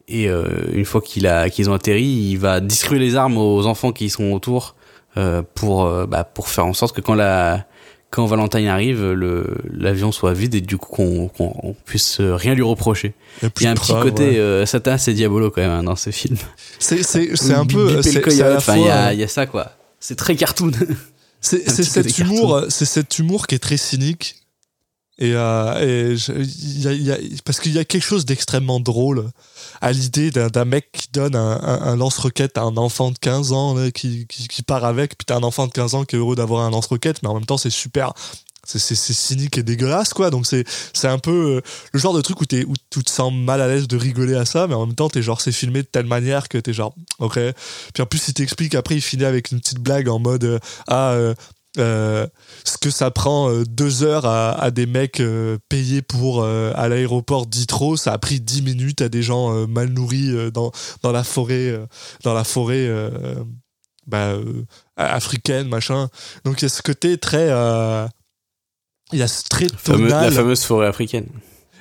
Et euh, une fois qu'il a qu'ils ont atterri il va distribuer les armes aux enfants qui sont autour euh, pour euh, bah, pour faire en sorte que quand la quand Valentine arrive le l'avion soit vide et du coup qu'on qu'on on puisse rien lui reprocher il y a un petit côté ouais. euh, Satan c'est Diabolo quand même hein, dans ce film C'est, c'est, c'est un peu. La enfin il y a il y a ça quoi c'est très cartoon C'est, cet humour, c'est cet humour qui est très cynique. Et, euh, parce qu'il y a quelque chose d'extrêmement drôle à l'idée d'un, mec qui donne un, lance-roquette à un enfant de 15 ans qui, qui, part avec, puis t'as un enfant de 15 ans qui est heureux d'avoir un lance-roquette, mais en même temps c'est super. C'est, cynique et dégueulasse, quoi. Donc c'est, un peu euh, le genre de truc où, t'es, où tu te sens mal à l'aise de rigoler à ça, mais en même temps, c'est filmé de telle manière que t'es genre, ok. Puis en plus, il t'explique, après, il finit avec une petite blague en mode, euh, ah, euh, ce que ça prend euh, deux heures à, à des mecs euh, payés pour à l'aéroport d'Itro, ça a pris dix minutes à des gens mal nourris dans, dans la forêt, dans la forêt bah, africaine, machin. Donc il y a ce côté très. il y a ce très Fameux- la tonal. fameuse forêt africaine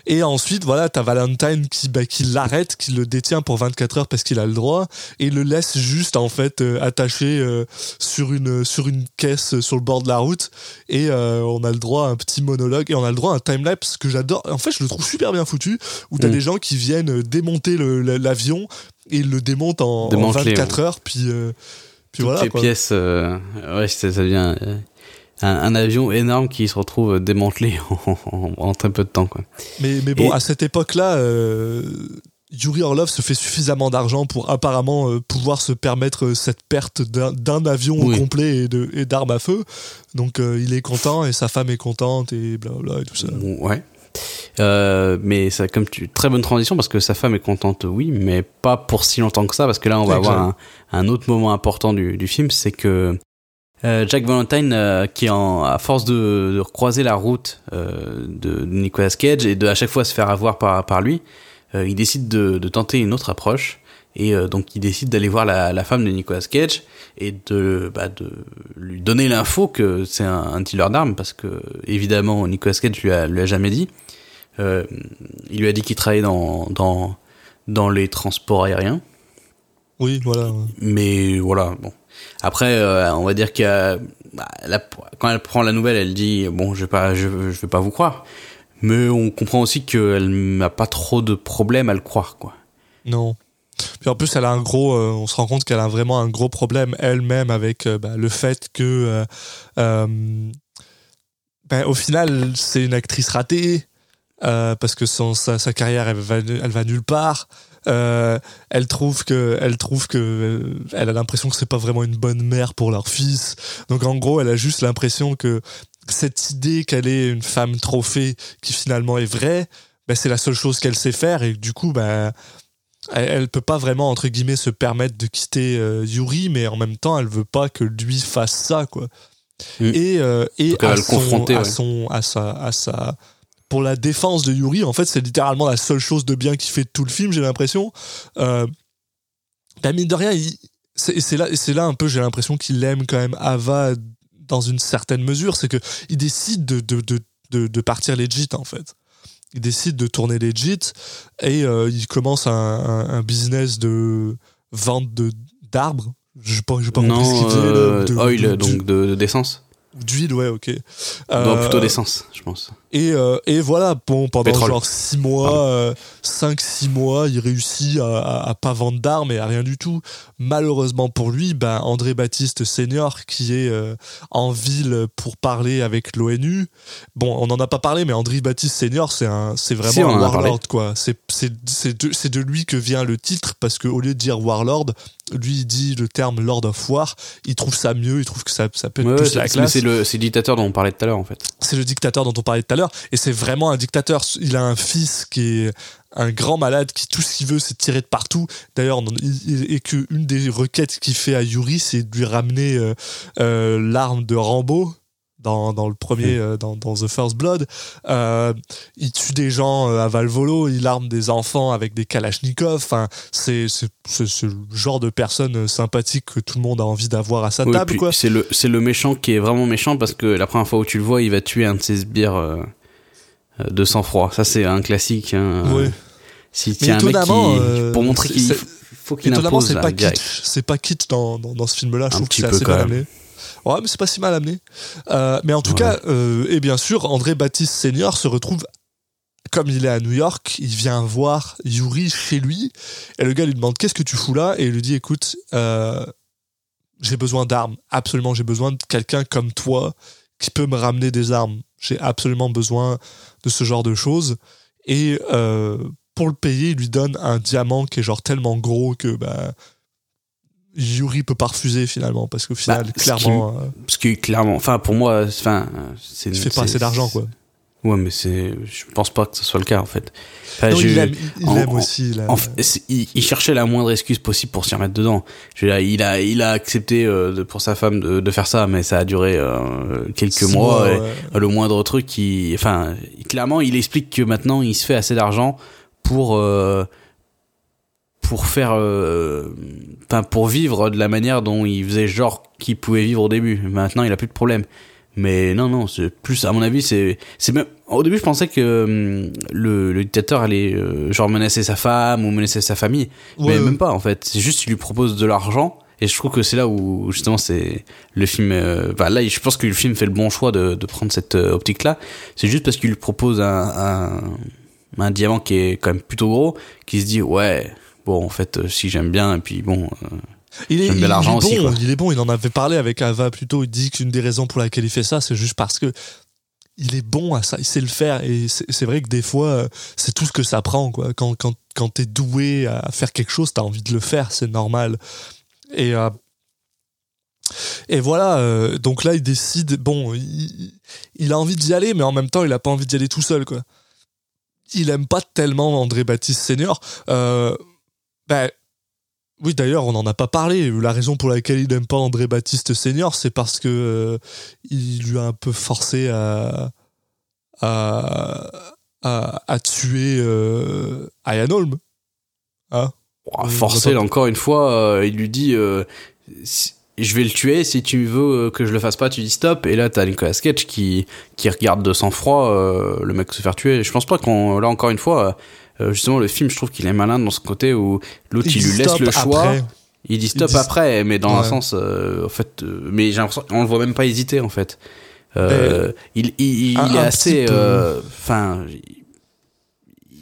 Et ensuite, voilà, t'as Valentine qui, bah, qui l'arrête, qui le détient pour 24 heures parce qu'il a le droit, et le laisse juste, en fait, euh, attaché euh, sur, une, sur une caisse euh, sur le bord de la route. Et euh, on a le droit à un petit monologue, et on a le droit à un timelapse que j'adore. En fait, je le trouve super bien foutu, où t'as Mm. des gens qui viennent démonter l'avion, et ils le démontent en, en Démanteler, 24 heures, puis, puis toutes voilà. les quoi. pièces ouais ça, devient un, un avion énorme qui se retrouve démantelé en, en- en très peu de temps quoi Mais, mais bon, Et- à cette époque-là, euh, Yuri Orlov se fait suffisamment d'argent pour apparemment euh, pouvoir se permettre euh, cette perte d'un- avion au complet et d'armes à feu. Donc euh, il est content et sa femme est contente et blablabla et tout ça. Ouais. Euh, mais ça, comme tu, très bonne transition parce que sa femme est contente, oui, mais pas pour si longtemps que ça, parce que là, on va avoir un, un autre moment important du, du film, c'est que euh, Jack Valentine, euh, qui en, à force de, de croiser la route euh, de Nicolas Cage et de à chaque fois se faire avoir par, par lui, il décide de, de tenter une autre approche. Et donc il décide d'aller voir la, la femme de Nicolas Cage et de, bah, de lui donner l'info que c'est un, un dealer d'armes parce que évidemment Nicolas Cage lui a, lui a jamais dit. Il lui a dit qu'il travaillait dans, dans, dans les transports aériens. Oui, voilà. ouais. Mais voilà, bon. Après, euh, on va dire a, bah, quand elle prend la nouvelle, elle dit bon, je vais pas, je, vais pas vous croire. Mais on comprend aussi qu'elle n'a pas trop de problème à le croire, quoi. Non. Puis en plus, elle a un gros. euh, on se rend compte qu'elle a vraiment un gros problème elle-même avec euh, bah, le fait que. ben, au final, c'est une actrice ratée. parce que son, sa, carrière, elle va nulle part. Euh, elle trouve que, elle trouve que, euh, elle a l'impression que c'est pas vraiment une bonne mère pour leur fils. Donc en gros, elle a juste l'impression que cette idée qu'elle est une femme trophée qui finalement est vraie, ben, c'est la seule chose qu'elle sait faire et du coup, ben, elle, peut pas vraiment entre guillemets se permettre de quitter euh, Yuri, mais en même temps, elle veut pas que lui fasse ça, quoi. Mm. Et euh, et à son, à ouais. son à sa à sa pour la défense de Yuri, en fait, c'est littéralement la seule chose de bien qu'il fait tout le film, j'ai l'impression. Euh, ben, mine de rien, c'est là, un peu, j'ai l'impression qu'il aime quand même Ava dans une certaine mesure, c'est que il décide de, de, de, de, de partir legit, en fait. Il décide de tourner legit et euh, il commence un, un, un business de vente de d'arbres. Je sais pas, j'ai pas compris ce non, qu'il euh, De- oil, donc de, de- d'essence. D'huile, ouais, ok. non, Euh, plutôt d'essence, je pense. Et, euh, et voilà, bon, pendant Pétrole. genre 6 mois, 5-6 mois, il réussit à, à, à pas vendre d'armes et à rien du tout. Malheureusement pour lui, ben, André Baptiste Senior, qui est euh, en ville pour parler avec l'ONU, bon, on n'en a pas parlé, mais André Baptiste Senior, c'est vraiment Si, un warlord, quoi. C'est, de, lui que vient le titre, parce qu'au lieu de dire warlord, lui, il dit le terme Lord of War, il trouve ça mieux, il trouve que ça, ça peut être Ouais, plus la classe c'est le, c'est le dictateur dont on parlait tout à l'heure, en fait. c'est le dictateur dont on parlait tout à l'heure et c'est vraiment un dictateur. Il a un fils qui est un grand malade qui tout ce qu'il veut c'est tirer de partout. D'ailleurs et que une des requêtes qu'il fait à Yuri c'est de lui ramener euh, euh, l'arme de Rambo dans, dans le premier euh, dans, dans The First Blood Euh, il tue des gens euh, à Valvolo il arme des enfants avec des Kalachnikov enfin c'est le genre de personne sympathique que tout le monde a envie d'avoir à sa Oui, table C'est le, le méchant qui est vraiment méchant parce que la première fois où tu le vois, il va tuer un de ses sbires de sang-froid. Ça, c'est un classique. Hein. Ouais. Si tu un mec qui, pour montrer qu'il faut, qu'il impose c'est pas kitsch. C'est pas kitsch dans, dans, dans ce film-là. Je Un trouve que c'est assez quand bien. Ouais, mais c'est pas si mal amené. Euh, mais en tout Ouais. cas, euh, et bien sûr, André Baptiste Senior se retrouve, comme il est à New York, il vient voir Yuri chez lui. Et le gars lui demande Qu'est-ce que tu fous là? Et il lui dit Écoute, euh, j'ai besoin d'armes. Absolument, j'ai besoin de quelqu'un comme toi qui peut me ramener des armes. J'ai absolument besoin de ce genre de choses. Et pour le payer, il lui donne un diamant qui est genre tellement gros que bah, Yuri peut pas refuser finalement parce qu'au final, Bah, ce clairement, euh, Parce que clairement, enfin pour moi, enfin, c'est. il fait pas assez d'argent quoi. Ouais, mais c'est, je pense pas que ce soit le cas en fait. Enfin, Non, je- il aime, il en- aime en- aussi. c'est- il, il cherchait la moindre excuse possible pour s'y remettre dedans. Je il a, il a accepté euh, de- pour sa femme de, de faire ça, mais ça a duré euh, quelques Six mois. et ouais. Le moindre truc, qui, enfin, clairement, il explique que maintenant, il se fait assez d'argent pour euh, pour faire, euh, enfin, pour vivre de la manière dont il faisait genre qu'il pouvait vivre au début. Maintenant, il a plus de problème. Mais non, non, c'est plus, à mon avis, c'est, c'est même, au début, je pensais que hum, le, le dictateur allait, euh, genre, menacer sa femme ou menacer sa famille. Ouais, mais ouais. même pas, en fait. C'est juste, il lui propose de l'argent. Et je trouve que c'est là où, justement, c'est, le film, euh, enfin, là, je pense que le film fait le bon choix de, de prendre cette euh, optique-là. C'est juste parce qu'il lui propose un, un, un diamant qui est quand même plutôt gros, qui se dit, ouais, bon, en fait, euh, si j'aime bien, et puis bon, euh, Il est, il, il bon, il est bon, il en avait parlé avec Ava plus tôt. Il dit qu'une des raisons pour laquelle il fait ça, c'est juste parce que il est bon à ça, il sait le faire. Et c'est vrai que des fois, euh, c'est tout ce que ça prend. Quoi. Quand, quand, quand t'es doué à faire quelque chose, t'as envie de le faire, c'est normal. Et euh, et voilà, euh, donc là, il décide, bon, il, il a envie d'y aller, mais en même temps, il a pas envie d'y aller tout seul, quoi. Il aime pas tellement André Baptiste Senior. Euh, ben, oui, d'ailleurs, on n'en a pas parlé. La raison pour laquelle il n'aime pas André Baptiste Senior, c'est parce que euh, il lui a un peu forcé à à, à, à tuer euh, Ian Holm. Hein? Oh, forcé, là, encore une fois, euh, il lui dit euh, si- Je vais le tuer, si tu veux euh, que je le fasse pas, tu dis stop. Et là, t'as Nicolas Cage qui, qui regarde de sang-froid euh, le mec se faire tuer. Je pense pas qu'on. Là, encore une fois, euh, justement, le film, je trouve qu'il est malin dans ce côté où l'autre, il, lui laisse le choix. après. Il dit stop dit- après, mais dans un sens, euh, en fait, euh, mais j'ai l'impression qu'on le voit même pas hésiter en fait. Euh, il, il, est assez, euh, enfin,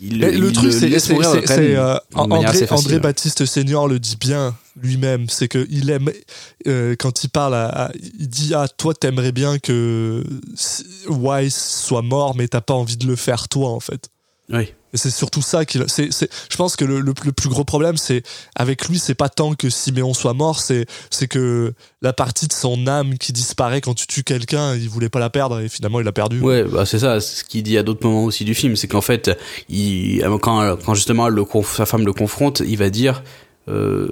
il, Mais le truc, c'est euh, André. André Baptiste Senior le dit bien lui-même, c'est que il aime euh, quand il parle, à, à- il dit ah toi t'aimerais bien que Wise soit mort, mais t'as pas envie de le faire toi en fait. Oui. Et c'est surtout ça qu'il. c'est- c'est- Je pense que le, le- le plus gros problème, c'est avec lui, c'est pas tant que Siméon soit mort, c'est c'est que la partie de son âme qui disparaît quand tu tues quelqu'un, il voulait pas la perdre et finalement il l'a perdu. Ouais, bah c'est ça, c'est ce qu'il dit à d'autres moments aussi du film, c'est qu'en fait, il, quand, quand justement le, sa femme le confronte, il va dire euh,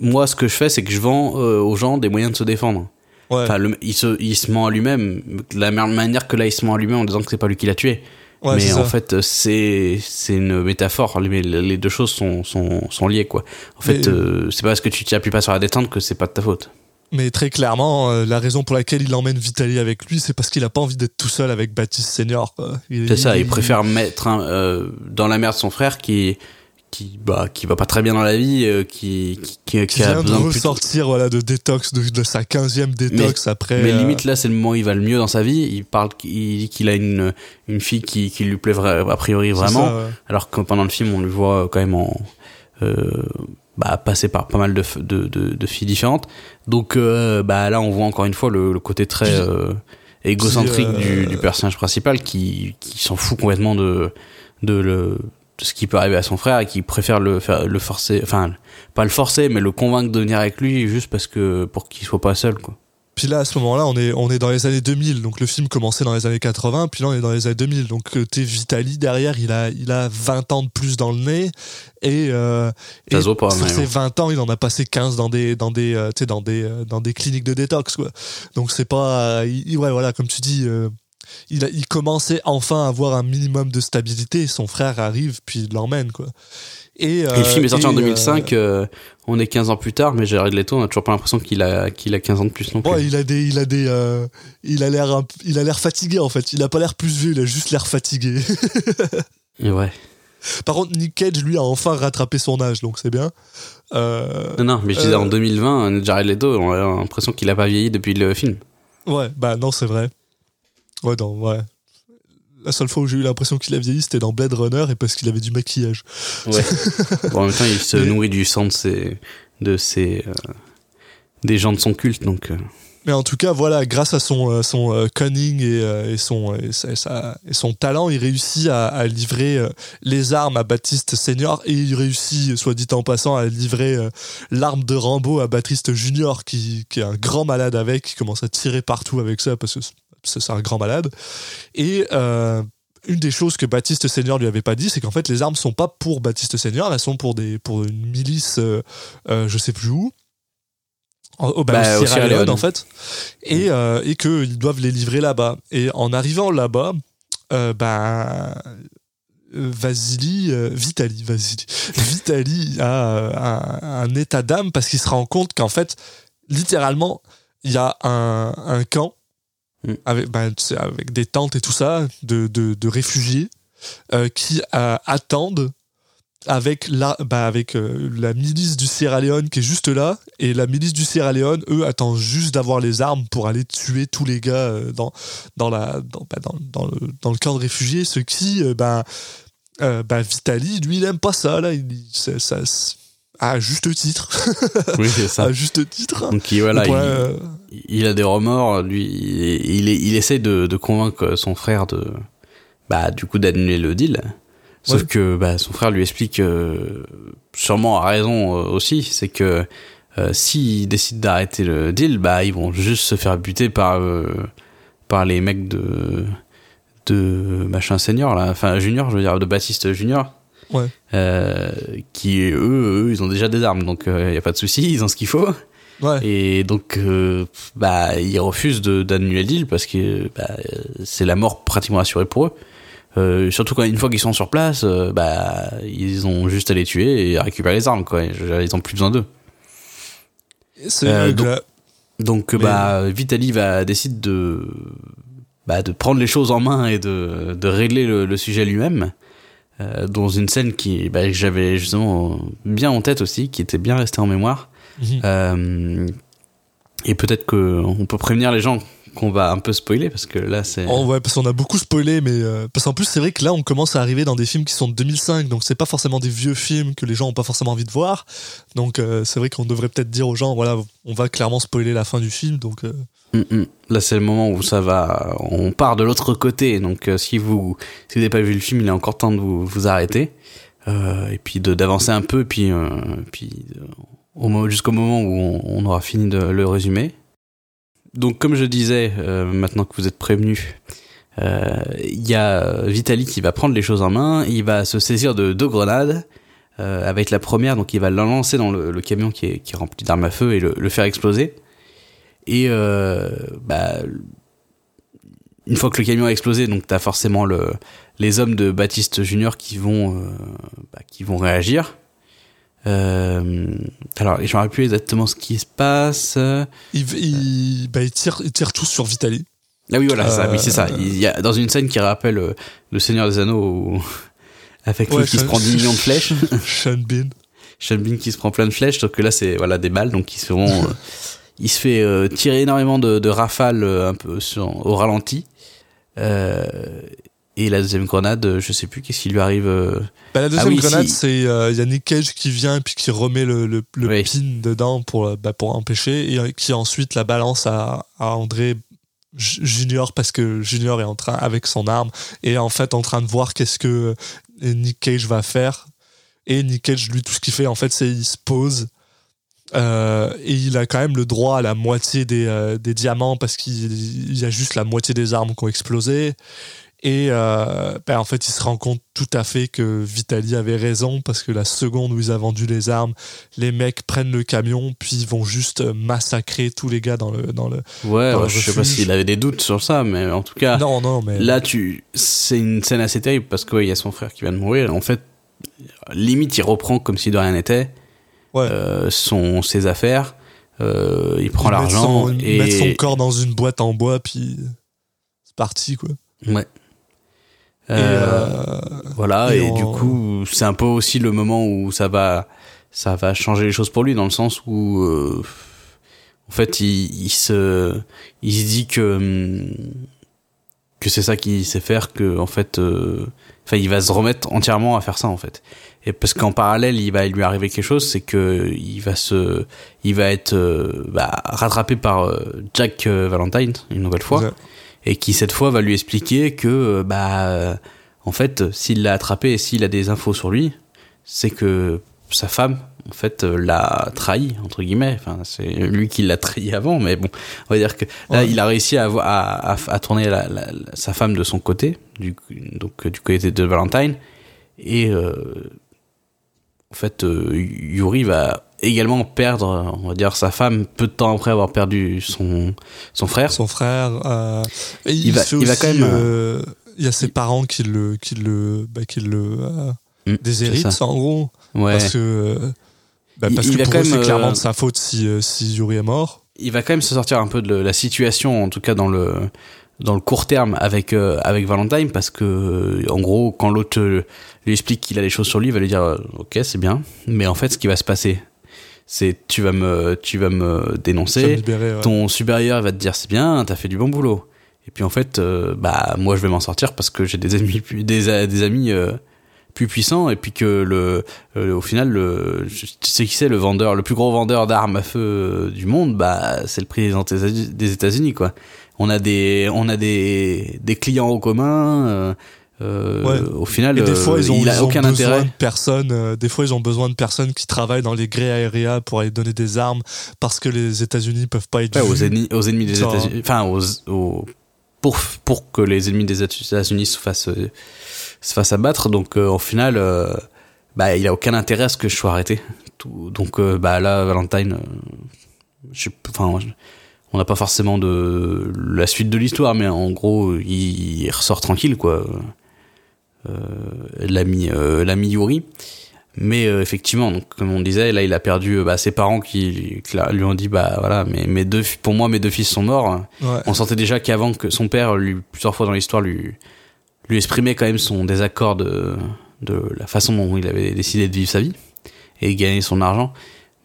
Moi, ce que je fais, c'est que je vends euh, aux gens des moyens de se défendre. Ouais. Enfin, le- il, se, il se ment à lui-même, de la même manière que là, il se ment à lui-même en disant que c'est pas lui qui l'a tué. Ouais, mais en ça. fait, c'est c'est une métaphore. Les, les deux choses sont, sont, sont liées, quoi. En fait, euh, c'est pas parce que tu t'appuies pas sur la détente que c'est pas de ta faute. Mais très clairement, euh, la raison pour laquelle il emmène Vitali avec lui, c'est parce qu'il a pas envie d'être tout seul avec Baptiste Senior. C'est ça, il préfère mettre un, euh, dans la merde son frère qui qui bah qui va pas très bien dans la vie, euh, qui qui, qui, qui a vient de besoin de ressortir voilà, de détox, de, de sa 15e détox après. Mais euh, limite là, c'est le moment où il va le mieux dans sa vie. Il parle, il dit qu'il a une une fille qui qui lui plaît vra- a priori vraiment, ça, ouais. alors que pendant le film on le voit quand même en euh, bah, passer par pas mal de, de, de, de filles différentes. Donc euh, bah là on voit encore une fois le, le côté très euh, égocentrique euh, du, du personnage principal qui, qui s'en fout complètement de, de, le, de ce qui peut arriver à son frère et qui préfère le, faire, le forcer, enfin pas le forcer mais le convaincre de venir avec lui juste parce que pour qu'il soit pas seul quoi. Puis là, à ce moment-là, on est, on est dans les années 2000. Donc le film commençait dans les années 80, puis là, on est dans les années 2000. Donc euh, t'es Vitali derrière, il a, il a 20 ans de plus dans le nez. Et, euh, Ça et sur bon. 20 ans, il en a passé 15 dans des, dans des, euh, dans des, euh, dans des cliniques de détox, quoi. Donc c'est pas, euh, il- ouais, voilà, comme tu dis, euh, il, a, il commençait enfin à avoir un minimum de stabilité. Son frère arrive, puis il l'emmène, quoi. Et, Et le euh, film est sorti et, en euh, 2005, euh, on est 15 ans plus tard, mais Jared Leto, on a toujours pas l'impression qu'il a, qu'il a 15 ans de plus non plus. Bon, il a des, il a des, euh, il a l'air, il a l'air fatigué en fait. Il a pas l'air plus vieux, il a juste l'air fatigué. Et ouais. Par contre, Nick Cage lui a enfin rattrapé son âge, donc c'est bien. Euh, Non, non, mais je disais Euh, en 2020, Jared Leto, on a l'impression qu'il a pas vieilli depuis le film. ouais, bah non, c'est vrai. Ouais, non, ouais. La seule fois où j'ai eu l'impression qu'il a vieilli, c'était dans Blade Runner et parce qu'il avait du maquillage. Ouais. bon, en même temps, il se Mais- nourrit du sang de ses, de ses, euh, des gens de son culte, donc. euh, Mais en tout cas, voilà, grâce à son, euh, son cunning et, et son, et, sa- son talent, il réussit à, à livrer les armes à Baptiste Senior et il réussit, soit dit en passant, à livrer l'arme de Rambo à Baptiste Junior, qui, qui est un grand malade avec, qui commence à tirer partout avec ça parce que c'est- un grand malade. Et euh, une des choses que Baptiste Senior lui avait pas dit, c'est qu'en fait, les armes sont pas pour Baptiste Senior, elles sont pour, des, pour une milice, euh, euh, je sais plus où. Au, bah, Bah, au Sierra Leone, en fait et, euh, et qu'ils doivent les livrer là-bas. Et en arrivant là-bas, euh, Vasily, euh, Vitali, Vasily, Vitali a euh, un, un état d'âme parce qu'il se rend compte qu'en fait, littéralement, il y a un, un camp Mm. avec, sais, avec des tentes et tout ça de, de, réfugiés euh, qui euh, attendent avec la, bah, avec euh, la milice du Sierra Leone qui est juste là. Et la milice du Sierra Leone eux attendent juste d'avoir les armes pour aller tuer tous les gars dans dans la dans, bah, dans, dans le, dans le camp de réfugiés. Ce qui bah, bah, Vitali lui il aime pas ça là. Ça, à juste titre Oui, c'est ça. à juste titre Donc, il, voilà, euh, il, a des remords, lui, il, il, essaie de, de convaincre son frère de, bah, du coup, d'annuler le deal. Sauf Ouais. que bah, son frère lui explique, euh, sûrement à raison euh, aussi, c'est que euh, s'ils décident d'arrêter le deal, bah ils vont juste se faire buter par par les mecs de de machin senior là, enfin junior, je veux dire de Baptiste junior. Ouais. Euh, qui eux, eux, ils ont déjà des armes, donc il y a pas de souci, ils ont ce qu'il faut. Ouais. Et donc, euh, bah, ils refusent de- d'annuler le deal parce que bah, euh, c'est la mort pratiquement assurée pour eux. Euh, surtout quand une fois qu'ils sont sur place, euh, bah, ils ont juste à les tuer et à récupérer les armes, quoi. Ils ont plus besoin d'eux. Euh, euh, donc- Donc, Mais- bah, Vitali va décide de, bah, de prendre les choses en main et de, de régler le, le sujet lui-même. Euh, dans une scène qui, bah, que j'avais justement bien en tête aussi, qui était bien restée en mémoire. Mhm. Euh, et peut-être que on peut prévenir les gens qu'on va un peu spoiler parce que là c'est. Oh, ouais, parce qu'on a beaucoup spoilé, mais euh, parce qu'en plus c'est vrai que là on commence à arriver dans des films qui sont de 2005, donc c'est pas forcément des vieux films que les gens ont pas forcément envie de voir. Donc euh, c'est vrai qu'on devrait peut-être dire aux gens, voilà, on va clairement spoiler la fin du film, donc euh, Mm, mm. Là c'est le moment où ça va. On part de l'autre côté. Donc si vous si vous n'avez pas vu le film, il est encore temps de vous, vous arrêter et puis de d'avancer un peu, puis puis au jusqu'au moment où on, on aura fini de le résumer. Donc comme je disais, euh, maintenant que vous êtes prévenus, euh, il y a Vitali qui va prendre les choses en main. Il va se saisir de deux grenades. euh, avec la première, donc il va la lancer dans le, camion qui est, qui est rempli d'armes à feu et le, faire exploser. Et euh, bah, une fois que le camion a explosé, donc t'as forcément le, les hommes de Baptiste Junior qui vont, bah, qui vont réagir. Euh, alors, je me rappelle plus exactement ce qui se passe. Ah il, il, bah, il tire, il tire tous sur Vitali. oui, voilà, c'est ça, oui, c'est ça. Euh, Il y a dans une scène qui rappelle euh, le Seigneur des Anneaux avec lui qui se prend 10 millions de flèches. Sean Bean. Sean Bean qui se prend plein de flèches, sauf que là c'est voilà des balles, donc ils se font, euh, il se fait euh, tirer énormément de, de rafales euh, un peu sur, au ralenti. Euh, et la deuxième grenade, euh, je sais plus qu'est-ce qui lui arrive. euh, Bah, la deuxième oui, grenade, si. c'est euh, il y a Nick Cage qui vient et puis qui remet le, le, le Oui. pin dedans pour, euh, bah, pour empêcher et qui ensuite la balance à, à André Junior parce que Junior est en train avec son arme et en fait en train de voir qu'est-ce que Nick Cage va faire et Nick Cage lui tout ce qu'il fait en fait c'est il se pose euh, et il a quand même le droit à la moitié des, euh, des diamants parce qu'il il y a juste la moitié des armes qui ont explosé et euh, ben, en fait, il se rend compte tout à fait que Vitali avait raison parce que la seconde où ils ont vendu les armes, les mecs prennent le camion puis ils vont juste massacrer tous les gars dans le dans le. Ouais, Dans le ouais, je sais pas s'il avait des doutes sur ça, mais en tout cas, Non, non, mais là tu, c'est une scène assez terrible parce qu'il y a son frère qui vient de mourir. En fait, limite il reprend comme si de rien n'était ouais. euh, son ses affaires. Euh, il prend l'argent et mettent son corps dans une boîte en bois puis c'est parti quoi. ouais. Euh, euh, Voilà, Et du coup, c'est un peu aussi le moment où ça va, ça va changer les choses pour lui, dans le sens où, euh, en fait, il, il se, il se dit que, que c'est ça qu'il sait faire, que, en fait, euh, enfin, il va se remettre entièrement à faire ça, en fait. Et parce qu'en parallèle, il va lui arriver quelque chose, c'est que il va se, il va être euh, bah, rattrapé par euh, Jack Valentine une nouvelle fois. Et qui cette fois va lui expliquer que euh, bah euh, en fait s'il l'a attrapé et s'il a des infos sur lui c'est que sa femme en fait euh, l'a trahi entre guillemets enfin c'est lui qui l'a trahi avant mais bon on va dire que là Ouais. il a réussi à, à, à, à tourner la, la- la- sa femme de son côté du donc du côté de Valentine et euh, en fait euh, Yuri va également perdre on va dire sa femme peu de temps après avoir perdu son son frère son frère. euh, et il, Il va- il va quand même, euh, il y a ses parents qui le qui le bah, qui le euh, Mm, déshéritent en gros. ouais Parce que, euh, bah, parce il que pour eux, c'est clairement euh, de sa faute si, euh, si Yuri est mort. il va quand même se sortir un peu de la situation, en tout cas dans le dans le court terme avec euh, avec Valentine, parce que euh, en gros, quand l'autre euh, lui explique qu'il a des choses sur lui, il va lui dire euh, ok c'est bien, mais en fait ce qui va se passer, c'est tu vas me tu vas me dénoncer, ouais. ton supérieur va te dire c'est bien, t'as fait du bon boulot, et puis en fait euh, bah moi je vais m'en sortir parce que j'ai des amis plus- des des amis euh, plus puissants et puis que le euh, au final le tu sais qui c'est le vendeur le plus gros vendeur d'armes à feu du monde? Bah c'est le président des États-Unis quoi. On a des on a des des clients en commun Ouais. au final, Et des fois, euh, ils ont, il a ils ont aucun besoin intérêt. de personnes. euh, des fois, ils ont besoin de personnes qui travaillent dans les grès aérea pour aller donner des armes parce que les États-Unis peuvent pas être Ouais, aux ennemis, aux ennemis des États-Unis. Enfin, aux, aux- pour, pour que les ennemis des États-Unis se fassent, euh, se fassent abattre. Donc, euh, au final, euh, bah, il a aucun intérêt à ce que je sois arrêté. Tout- donc, euh, bah, là, Valentine, euh, je, enfin, on n'a pas forcément de la suite de l'histoire, mais en gros, il, il ressort tranquille, quoi. Euh, l'ami, euh, l'ami Yuri. Mais euh, effectivement, donc, comme on disait, là, il a perdu bah, ses parents qui, lui ont dit, bah voilà, mais mes deux, pour moi, mes deux fils sont morts. Ouais. On sentait déjà qu'avant que son père, lui, plusieurs fois dans l'histoire, lui, lui exprimait quand même son désaccord de, de la façon dont il avait décidé de vivre sa vie et gagner son argent.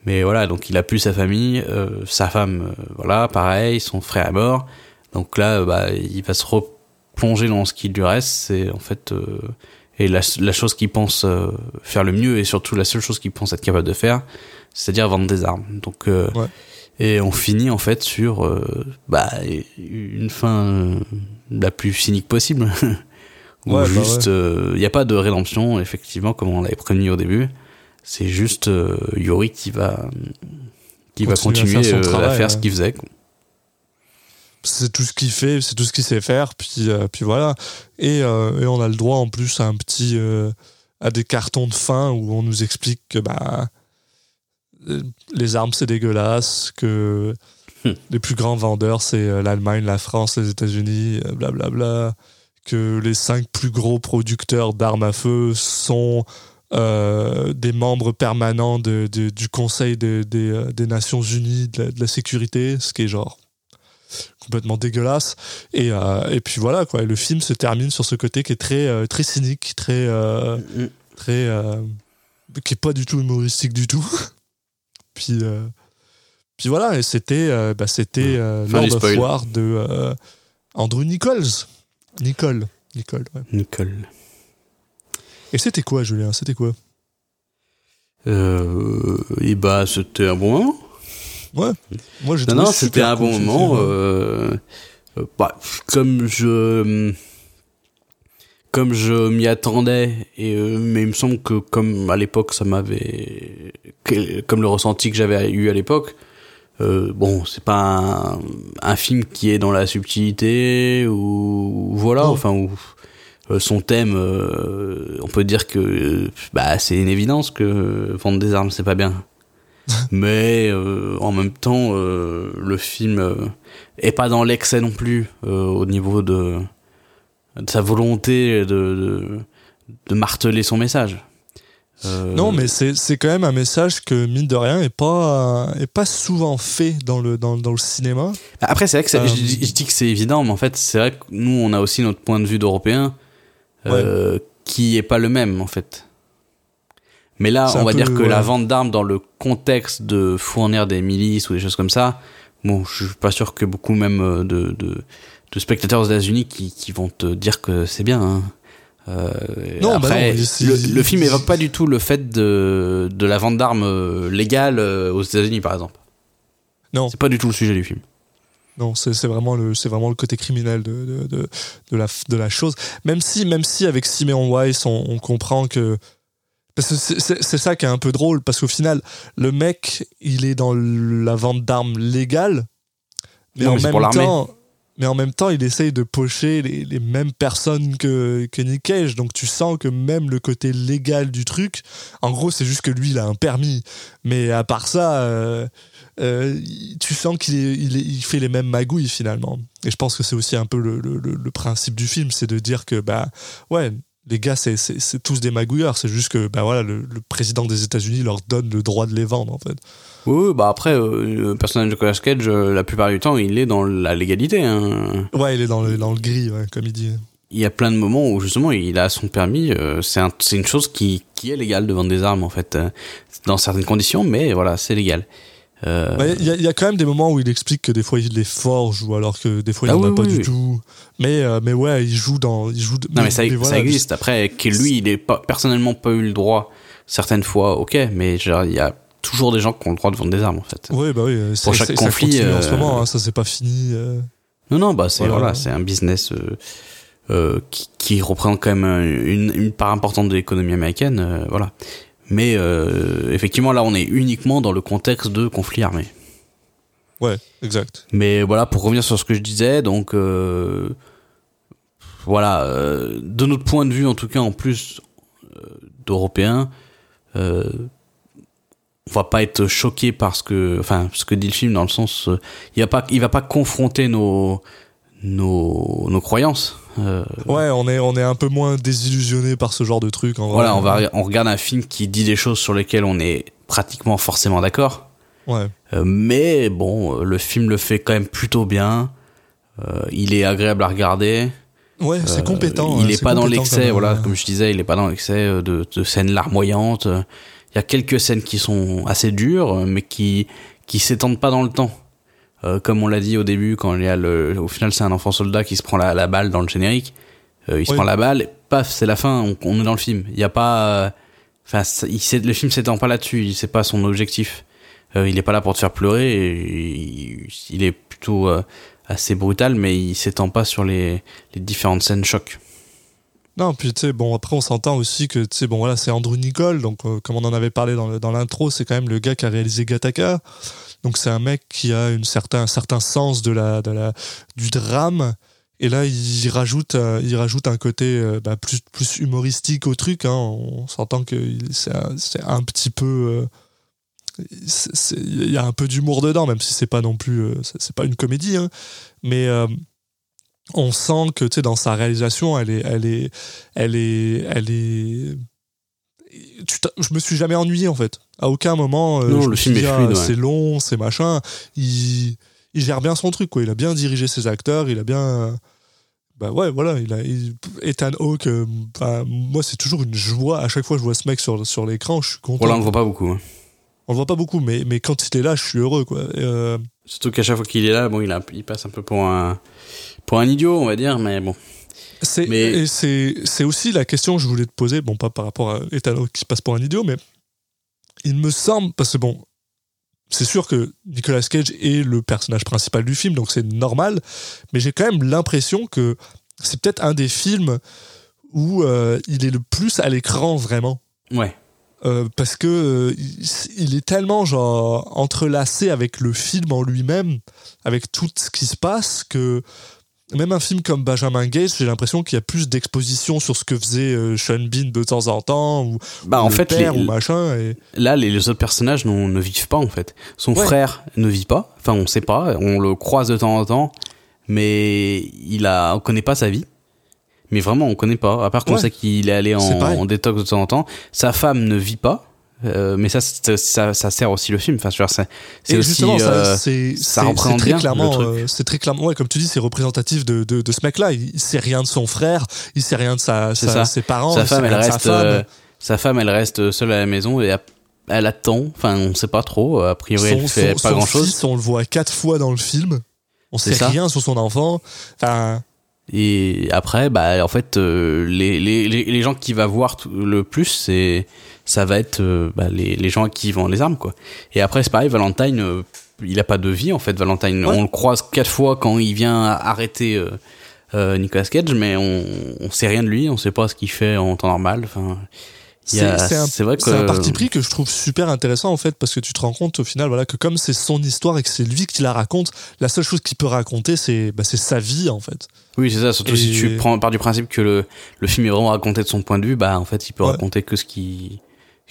Mais voilà, donc il a plus sa famille, euh, sa femme, euh, voilà, pareil, son frère est mort. Donc là, bah, il va se replonger dans ce qui lui reste. C'est en fait euh, et la, la chose qu'il pense euh, faire le mieux et surtout la seule chose qu'il pense être capable de faire, c'est-à-dire vendre des armes. Donc euh, Ouais. et on finit en fait sur euh, bah une fin euh, la plus cynique possible. Où Ouais, bah juste il n'y a pas de rédemption effectivement comme on l'avait prévenu au début. C'est juste euh, Yori qui va qui va Continuer à faire à ce qu'il faisait. quoi. C'est tout ce qu'il fait, c'est tout ce qu'il sait faire, puis, euh, puis voilà. Et, euh, et on a le droit en plus à un petit. euh, à des cartons de fin où on nous explique que bah, les armes c'est dégueulasse, que Hmm. les plus grands vendeurs c'est l'Allemagne, la France, les États-Unis, blablabla. Que les cinq plus gros producteurs d'armes à feu sont euh, des membres permanents de, de- du Conseil de- des, des Nations Unies de la, de la sécurité, ce qui est genre complètement dégueulasse. Et, euh, et puis voilà, quoi. Et le film se termine sur ce côté qui est très, euh, très cynique, très. euh, Mm. très euh, qui est pas du tout humoristique du tout. puis, euh, puis voilà, et c'était euh, bah, c'était euh, Fin Lord of. War de euh, Andrew Nichols. Nicole. Nicole, ouais. Nicole. Et c'était quoi, Julien? C'était quoi? Euh, et bah c'était un bon moment. Ouais. Moi, j'ai Non, non, c'était un bon moment. euh, euh, bah, comme je comme je m'y attendais, et euh, mais il me semble que comme à l'époque ça m'avait comme le ressenti que j'avais eu à l'époque. euh, bon, c'est pas un, un film qui est dans la subtilité ou voilà, enfin euh, son thème, on peut dire que bah c'est une évidence que vendre des armes c'est pas bien. Mais euh, en même temps, euh, le film euh, est pas dans l'excès non plus au niveau de, de sa volonté de, de, de marteler son message. Euh, Non, mais c'est quand même un message que, mine de rien, est pas, est pas souvent fait dans le, dans, dans le cinéma. Après, c'est vrai que Euh, je, dis- je dis que c'est évident, mais en fait, c'est vrai que nous, on a aussi notre point de vue d'Européens euh, qui est pas le même, en fait. Mais là, on va peu, dire que la vente d'armes dans le contexte de fournir des milices ou des choses comme ça, bon, je suis pas sûr que beaucoup même euh, de, de, de spectateurs aux États-Unis qui, qui vont te dire que c'est bien. Hein. Euh, Non, bah après, non, le, il- le film évoque pas du tout le fait de, de la vente d'armes euh, légale aux États-Unis, par exemple. Non. C'est pas du tout le sujet du film. Non, c'est vraiment le c'est vraiment le côté criminel de, de, de, de la de la chose. Même si même si avec Simeon Weiss on, on comprend que c'est- ça qui est un peu drôle parce qu'au final le mec il est dans la vente d'armes légale mais Non, en mais même temps mais en même temps il essaye de pocher les, les mêmes personnes que que Nick Cage. Donc tu sens que même le côté légal du truc en gros c'est juste que lui il a un permis. Mais à part ça euh, euh, tu sens qu'il il, il fait les mêmes magouilles finalement. Et je pense que c'est aussi un peu le, le- le- le principe du film, c'est de dire que bah ouais, les gars c'est, c'est, c'est tous des magouilleurs, c'est juste que bah voilà, le, le président des États-Unis leur donne le droit de les vendre en fait. Oui, bah après, euh, le personnage de Nicolas Cage, euh, la plupart du temps, il est dans la légalité. Hein. Ouais, il est dans le, dans le gris, ouais, comme il dit. Il y a plein de moments où justement il a son permis. euh, c'est un, c'est une chose qui, qui est légale de vendre des armes en fait, dans certaines conditions, mais voilà, c'est légal. Euh, Ouais, Il y, a- y a quand même des moments où il explique que des fois il les forge ou alors que des fois il Ah n'en a oui, pas oui, du oui. tout. Mais, euh, mais ouais, il joue dans. Il joue, non mais ça, voilà, ça existe. Après, que lui, il est pas personnellement pas eu le droit certaines fois, ok, mais genre il y a toujours des gens qui ont le droit de vendre des armes en fait. Oui, bah oui. c'est- Pour chaque conflit, Ça en ce euh, moment, hein, ça c'est pas fini. euh. Non, non, bah c'est Voilà. voilà, c'est un business euh, euh, qui, qui représente quand même une, une part importante de l'économie américaine, euh, voilà. Mais euh, effectivement, là, on est uniquement dans le contexte de conflit armé. Ouais, exact. Mais voilà, pour revenir sur ce que je disais, donc euh, voilà, euh, de notre point de vue, en tout cas, en plus d'Européens, on va pas être choqué par ce que, enfin, ce que dit le film dans le sens, il va pas, il va pas confronter nos nos, nos croyances. Euh, Ouais, on est, on est un peu moins désillusionné par ce genre de truc. En vrai. voilà, on va, on regarde un film qui dit des choses sur lesquelles on est pratiquement forcément d'accord. Ouais. Euh, mais bon, euh, le film le fait quand même plutôt bien. Euh, il est agréable à regarder. Ouais, c'est compétent. Il hein, est, c'est pas dans l'excès, comme, voilà, comme je disais, il est pas dans l'excès de, de scènes larmoyantes. Il y a quelques scènes qui sont assez dures, mais qui qui s'étendent pas dans le temps. Euh, comme on l'a dit au début, quand il y a le, au final c'est un enfant soldat qui se prend la, la balle dans le générique. Euh, il se Oui. prend la balle, et paf, c'est la fin. On, on est dans le film. Il y a pas, euh, enfin, s'est- le film s'étend pas là-dessus. C'est pas son objectif. Euh, il est pas là pour te faire pleurer. Et il, il est plutôt euh, assez brutal, mais il s'étend pas sur les, les différentes scènes choc. Non, puis tu sais, bon, après, on s'entend aussi que, tu sais, bon, voilà, c'est Andrew Nicole, donc, euh, comme on en avait parlé dans l'intro, c'est quand même le gars qui a réalisé Gattaca. Donc, c'est un mec qui a certain, un certain sens de la, du drame. Et là, il rajoute, euh, il rajoute un côté euh, bah, plus, plus humoristique au truc. Hein. On s'entend que c'est un, petit peu. euh, Il y a un peu d'humour dedans, même si c'est pas non plus. c'est pas une comédie. Hein. Mais. on sent que dans sa réalisation elle est elle est elle est elle est je me suis jamais ennuyé en fait à aucun moment euh, Non, je le me suis film dit, ah, ouais. c'est long c'est machin il il gère bien son truc quoi il a bien dirigé ses acteurs il a bien bah ouais voilà il a il- Ethan Hawke euh, bah, moi c'est toujours une joie à chaque fois que je vois ce mec sur sur l'écran je suis content Voilà, on le voit pas beaucoup. hein. on le voit pas beaucoup mais mais quand il est là je suis heureux quoi Et, euh, Surtout qu'à chaque fois qu'il est là, bon, il, a, il passe un peu pour un, pour un idiot, on va dire, mais bon. C'est Mais- et c'est c'est aussi la question que je voulais te poser, bon pas par rapport à Hawke qui se passe pour un idiot, mais il me semble parce que bon, c'est sûr que Nicolas Cage est le personnage principal du film, donc c'est normal, mais j'ai quand même l'impression que c'est peut-être un des films où euh, il est le plus à l'écran vraiment. Ouais. Euh, parce que euh, il est tellement genre entrelacé avec le film en lui-même, avec tout ce qui se passe que même un film comme Benjamin Gates, j'ai l'impression qu'il y a plus d'exposition sur ce que faisait euh, Sean Bean de temps en temps ou, Bah, ou en le fait, père les- ou machin. Et... Là, les, les autres personnages ne vivent pas, en fait. Son Ouais. frère ne vit pas. Enfin, on sait pas. On le croise de temps en temps. Mais il a, on connaît pas sa vie. Mais vraiment, on connaît pas. À part qu'on Ouais. sait qu'il est allé en, en détox de temps en temps. Sa femme ne vit pas. Euh, mais ça, ça, sert aussi le film. Enfin, c'est aussi. ça, euh, ça représente très bien le clairement, truc. euh, c'est très clairement, ouais, comme tu dis, c'est représentatif de, de, de ce mec-là. Il, il sait rien de son frère, il sait rien de sa, C'est sa- ça. ses parents, sa femme, elle reste. sa femme. euh, sa femme, elle reste seule à la maison et elle- attend. Enfin, on sait pas trop. A priori, elle fait pas son grand chose. fils, on le voit quatre fois dans le film. On sait rien sur son enfant. Enfin, Et après, bah, en fait, les, les, les, les gens qui va voir le plus, c'est, ça va être euh, bah, les, les gens qui vendent les armes, quoi. Et après, c'est pareil, Valentine, euh, il a pas de vie, en fait, Valentine. Ouais. On le croise quatre fois quand il vient arrêter euh, Nicolas Cage, mais on, on sait rien de lui, on sait pas ce qu'il fait en temps normal. Enfin, c'est vrai que c'est un parti pris que je trouve super intéressant en fait parce que tu te rends compte au final voilà que comme c'est son histoire et que c'est lui qui la raconte, la seule chose qu'il peut raconter c'est bah, c'est sa vie en fait. Oui, c'est ça. Surtout si tu prends par du principe que le, le film est vraiment raconté de son point de vue, bah en fait, il peut Ouais. raconter que ce qui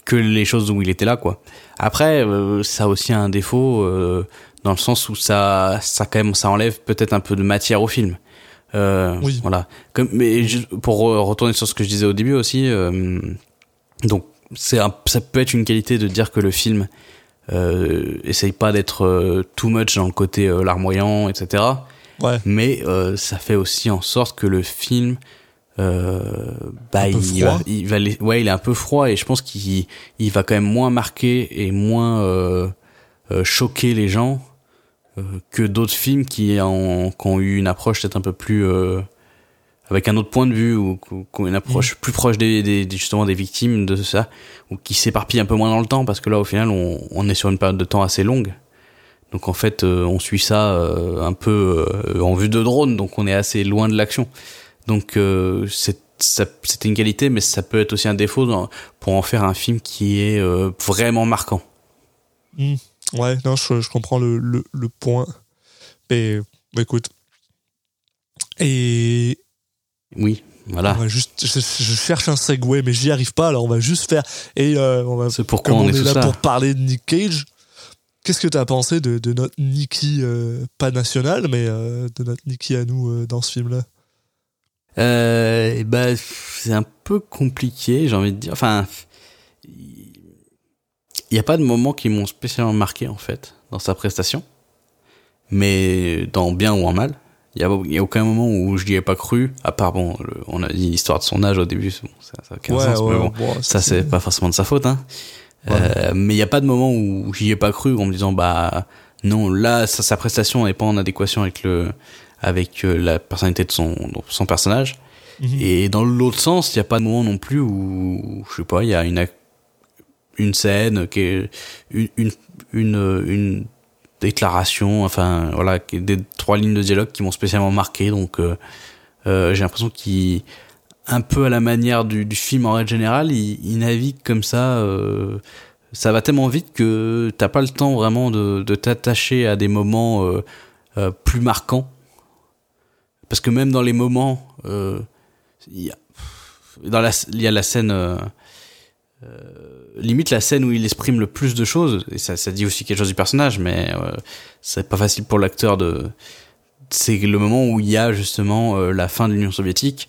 que les choses où il était là, quoi. Après, euh, ça a aussi un défaut euh, dans le sens où ça ça quand même ça enlève peut-être un peu de matière au film. Euh, Oui. Voilà. Comme, mais pour retourner sur ce que je disais au début aussi, euh, donc c'est ça peut être une qualité de dire que le film euh, essaye pas d'être too much dans le côté larmoyant, etc Ouais. mais euh, ça fait aussi en sorte que le film euh, bah il va, il va les- ouais il est un peu froid et je pense qu'il il va quand même moins marquer et moins euh, euh, choquer les gens euh, que d'autres films qui ont, qui ont eu une approche peut-être un peu plus euh, avec un autre point de vue ou qui ont une approche plus proche des, des, des- justement des victimes de ça ou qui s'éparpille un peu moins dans le temps parce que là au final on, on est sur une période de temps assez longue. Donc en fait euh, on suit ça euh, un peu euh, en vue de drone donc on est assez loin de l'action Donc euh, c'était une qualité, mais ça peut être aussi un défaut dans- pour en faire un film qui est euh, vraiment marquant. Hmm. Ouais, non, je, je comprends le, le, le point. Mais bah, écoute. Et Oui, voilà. on va juste, je, je cherche un segue, mais j'y arrive pas, alors on va juste faire. Et euh, on va, C'est pourquoi on on, est là pour parler de Nick Cage, qu'est-ce que tu as pensé de, de notre Nicky, euh, pas national, mais euh, de notre Nicky à nous euh, dans ce film-là? Euh, bah, c'est un peu compliqué, j'ai envie de dire. Enfin, il n'y a pas de moments qui m'ont spécialement marqué en fait dans sa prestation, mais dans bien ou en mal. Il y a, aucun moment où je n'y ai pas cru, à part bon, le- on a dit l'histoire de son âge au début, bon, ça, ça a aucun sens, mais bon, bon, ça c'est pas forcément de sa faute, hein. Ouais. Euh, mais il n'y a pas de moment où j'y ai pas cru en me disant bah non là sa, sa prestation n'est pas en adéquation avec le avec euh, la personnalité de son personnage Mhm. et dans l'autre sens, il n'y a pas de moment non plus où, je sais pas, il y a une, une scène qui est une, une, une, une déclaration, enfin, voilà, des trois lignes de dialogue qui m'ont spécialement marqué. Donc, euh, euh, j'ai l'impression qu'il, un peu à la manière du, du film en règle générale, il, il navigue comme ça. euh, ça va tellement vite que t'as pas le temps vraiment de, de t'attacher à des moments euh, euh, plus marquants. Parce que même dans les moments, euh, il y a, dans la, il y a la scène, euh, euh, limite la scène où il exprime le plus de choses, et ça, ça dit aussi quelque chose du personnage, mais euh, c'est pas facile pour l'acteur de. C'est le moment où il y a justement euh, la fin de l'Union soviétique,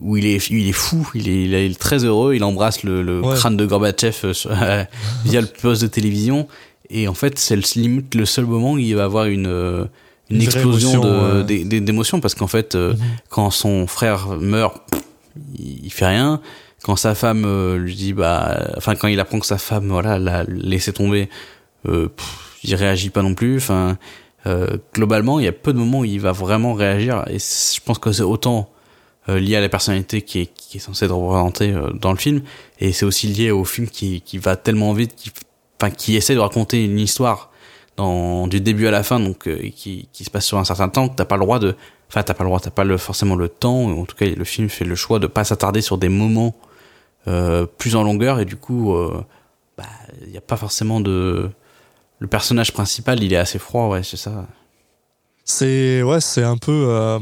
où il est, il est fou, il est, il est très heureux, il embrasse le, le Ouais. crâne de Gorbatchev euh, via le poste de télévision, et en fait c'est le, limite le seul moment où il va avoir une euh, une, explosion de- d'émotions parce qu'en fait euh, Mhm. quand son frère meurt il, il fait rien. Quand sa femme euh, lui dit bah enfin quand il apprend que sa femme voilà l'a laissé tomber euh, pff, il réagit pas non plus. Enfin euh, globalement il y a peu de moments où il va vraiment réagir. Et je pense que c'est autant euh, lié à la personnalité qui est, qui est censée être représentée euh, dans le film. Et c'est aussi lié au film qui, qui va tellement vite qui enfin qui essaie de raconter une histoire dans du début à la fin donc euh, qui, qui se passe sur un certain temps t'as pas le droit de enfin t'as pas le droit t'as pas le, forcément le temps en tout cas le film fait le choix de pas s'attarder sur des moments euh, plus en longueur et du coup euh, bah il y a pas forcément de le personnage principal il est assez froid ouais c'est ça C'est ouais, c'est un peu. euh,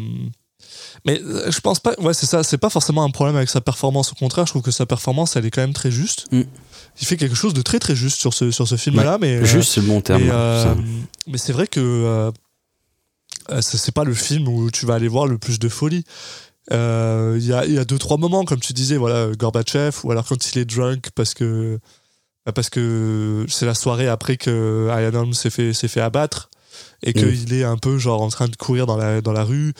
Mais je pense pas. Ouais, c'est ça. C'est pas forcément un problème avec sa performance. Au contraire, je trouve que sa performance, elle est quand même très juste. Mm. Il fait quelque chose de très très juste sur ce sur ce film-là, mais euh, juste c'est le bon terme mais, ouais, euh, c'est vrai que euh, euh, c'est pas le film où tu vas aller voir le plus de folie. Euh, Il y, a, y a deux trois moments, comme tu disais, voilà, Gorbatchev, ou alors quand il est drunk parce que bah, parce que c'est la soirée après que Ian Holm s'est fait s'est fait abattre et qu'il est un peu genre en train de courir dans la dans la rue,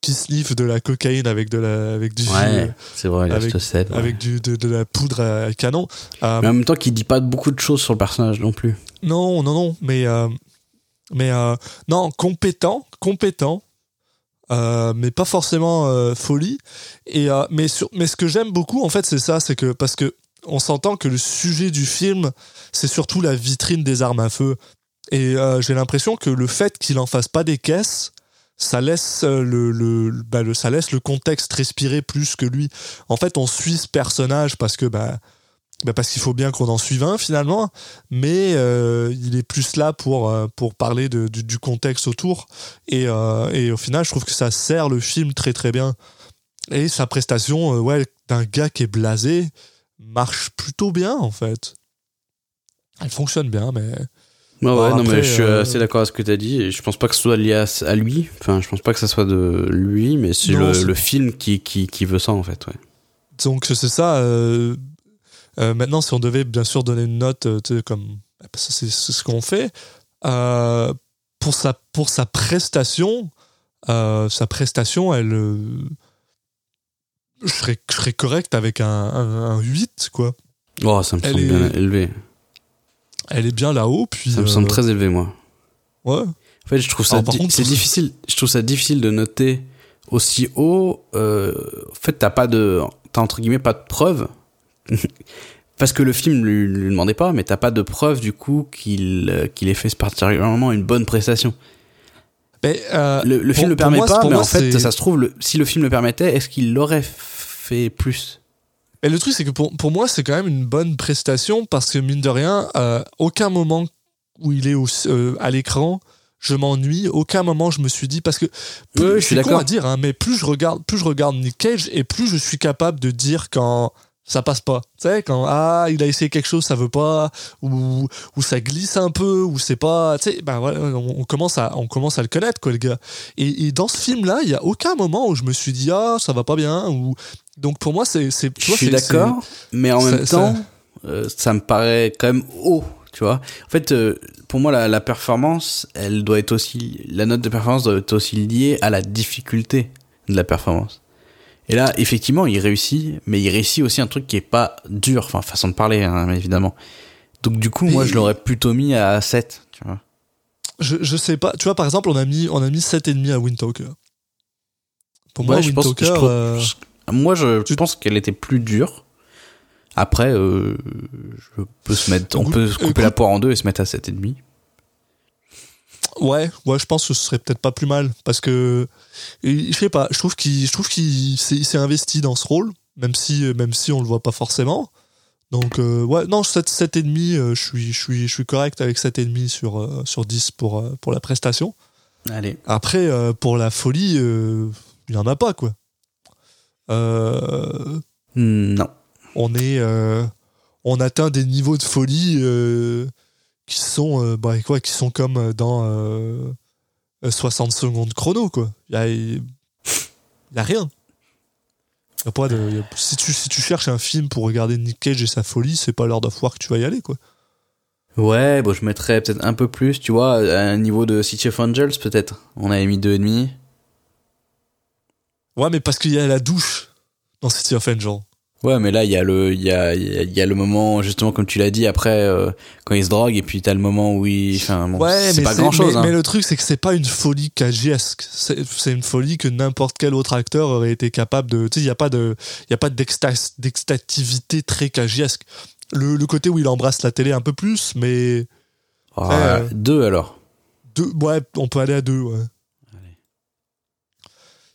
qui de la cocaïne avec de la avec du ouais c'est vrai avec- scène, ouais. avec du, de, de la poudre à canon. Euh, mais en même temps qu'il dit pas beaucoup de choses sur le personnage non plus Non, non, non, mais euh, mais euh, non, compétent, compétent, euh, mais pas forcément euh, folie. Et euh, mais sur, mais ce que j'aime beaucoup en fait, c'est ça, c'est que parce que on s'entend que le sujet du film, c'est surtout la vitrine des armes à feu. Et euh, j'ai l'impression que le fait qu'il en fasse pas des caisses, ça laisse euh, le, le, bah, le- ça laisse le contexte respirer plus que lui. En fait, on suit ce personnage parce que bah, bah, parce qu'il faut bien qu'on en suive un finalement, mais euh, il est plus là pour euh, pour parler de, du, contexte autour. Et, et au final, je trouve que ça sert le film très très bien. Et sa prestation, ouais, d'un gars qui est blasé, marche plutôt bien en fait. Elle fonctionne bien, mais Ouais, ouais, non, mais je suis euh, assez d'accord avec ce que tu as dit. Et je pense pas que ce soit lié à, à lui. Enfin, je pense pas que ça soit de lui, mais c'est le, le film qui, qui, qui veut ça, en fait. Ouais. Donc c'est ça. euh, euh, maintenant, si on devait bien sûr donner une note, comme parce que c'est ce qu'on fait pour sa pour sa prestation, sa prestation, elle, je serais je serais correct avec un, un, un 8 quoi. Oh, ça me Elle semble est- bien élevé. Elle est bien là-haut, puis Ça me euh, semble très élevé, moi. ouais. En fait, je trouve ça, di- c'est difficile. Je trouve ça difficile de noter aussi haut. Euh, en fait, t'as pas de, t'as entre guillemets pas de preuves. Parce que le film lui, lui demandait pas, mais t'as pas de preuve du coup qu'il euh, qu'il ait fait particulièrement une bonne prestation. Mais, euh, Le, le pour- film le permet moi, pas, mais moi, en fait, ça se trouve, le- si le film le permettait, est-ce qu'il l'aurait fait plus? Et le truc, c'est que pour, pour moi, c'est quand même une bonne prestation parce que, mine de rien, euh, aucun moment où il est au- euh, à l'écran, je m'ennuie. Aucun moment, je me suis dit. Parce que. plus- Ouais, je suis d'accord. à dire, hein, mais plus je, regarde, plus je regarde Nick Cage et plus je suis capable de dire quand ça passe pas. Tu sais, quand ah, il a essayé quelque chose, ça veut pas, ou, ou ça glisse un peu, ou c'est pas. Tu sais, ben voilà, on, on commence à, on commence à le connaître, quoi, le gars. Et, et dans ce film-là, il y a aucun moment où je me suis dit, ah, ça va pas bien, ou. Donc pour moi, c'est. Je suis d'accord, mais en même ça- temps, euh, ça me paraît quand même haut, tu vois. En fait, euh, pour moi, la, la performance, elle doit être aussi, la note de performance doit être aussi liée à la difficulté de la performance. Et là, effectivement, il réussit, mais il réussit aussi un truc qui est pas dur, enfin, façon de parler, hein, évidemment. Donc, du coup, moi, je l'aurais plutôt mis à 7, tu vois. Je, je sais pas. Tu vois, par exemple, on a mis, on a mis 7,5 à Windtalker. Pour moi, Ouais, je pense- je trouve- euh, Moi, je Tu- pense qu'elle était plus dure. Après, euh, je peux se mettre, on peut couper écoute- la poire en deux et se mettre à 7,5. Ouais, ouais, je pense que ce serait peut-être pas plus mal parce que et je sais pas, je trouve qu'il, je trouve qu'il s'est, investi dans ce rôle, même si, même si on le voit pas forcément. Donc euh, ouais, non, 7, 7,5, euh, je suis, je suis, je suis correct avec 7,5 sur euh, sur 10 pour euh, pour la prestation. Allez. Après, euh, pour la folie, euh, il y en a pas quoi. Euh, Hmm, Non. on est euh, on atteint des niveaux de folie euh, qui sont euh, bah, quoi qui sont comme euh, dans euh, euh, 60 secondes chrono quoi il y a, y a rien Y a pas de, y a- si tu si tu cherches un film pour regarder Nick Cage et sa folie c'est pas l'heure of War que tu vas y aller quoi Ouais, bon, je mettrais peut-être un peu plus, tu vois, à un niveau de City of Angels, peut-être. On avait mis 2,5. ouais mais parce qu'il y a la douche dans City of Angel Ouais, mais là, il y a le, il y a, il y a- le moment, justement, comme tu l'as dit, après, euh, quand il se drogue, et puis t'as le moment où il, enfin, bon, ouais, c'est mais pas grand chose, mais, hein. mais le truc, c'est que c'est pas une folie cagiesque. C'est une folie que n'importe quel autre acteur aurait été capable de. Tu sais, il n'y a pas de, il y a pas d'extas- d'extativité très cagiesque. Le, le côté où il embrasse la télé un peu plus, mais euh, Deux, alors. deux, ouais, on peut aller à deux. Ouais.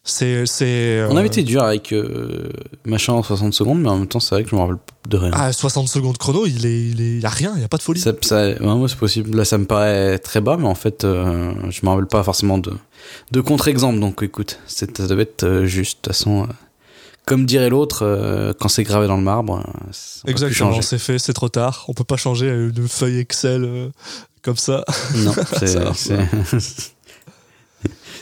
C'est, c'est. On euh, avait été dur avec, euh, machin en 60 secondes, mais en même temps, c'est vrai que je me rappelle de rien. Ah, 60 secondes chrono, il est, il est, y a rien, il y a pas de folie. Ça, ça, ouais, moi, c'est possible. Là, ça me paraît très bas, mais en fait, euh, je me rappelle pas forcément de, de contre-exemple. Donc, écoute, c'est- ça devait être euh, juste. De toute façon, euh, comme dirait l'autre, euh, quand c'est gravé dans le marbre, plus Exactement, c'est fait, c'est trop tard. On peut pas changer une feuille Excel euh, comme ça. Non, c'est, Ça c'est,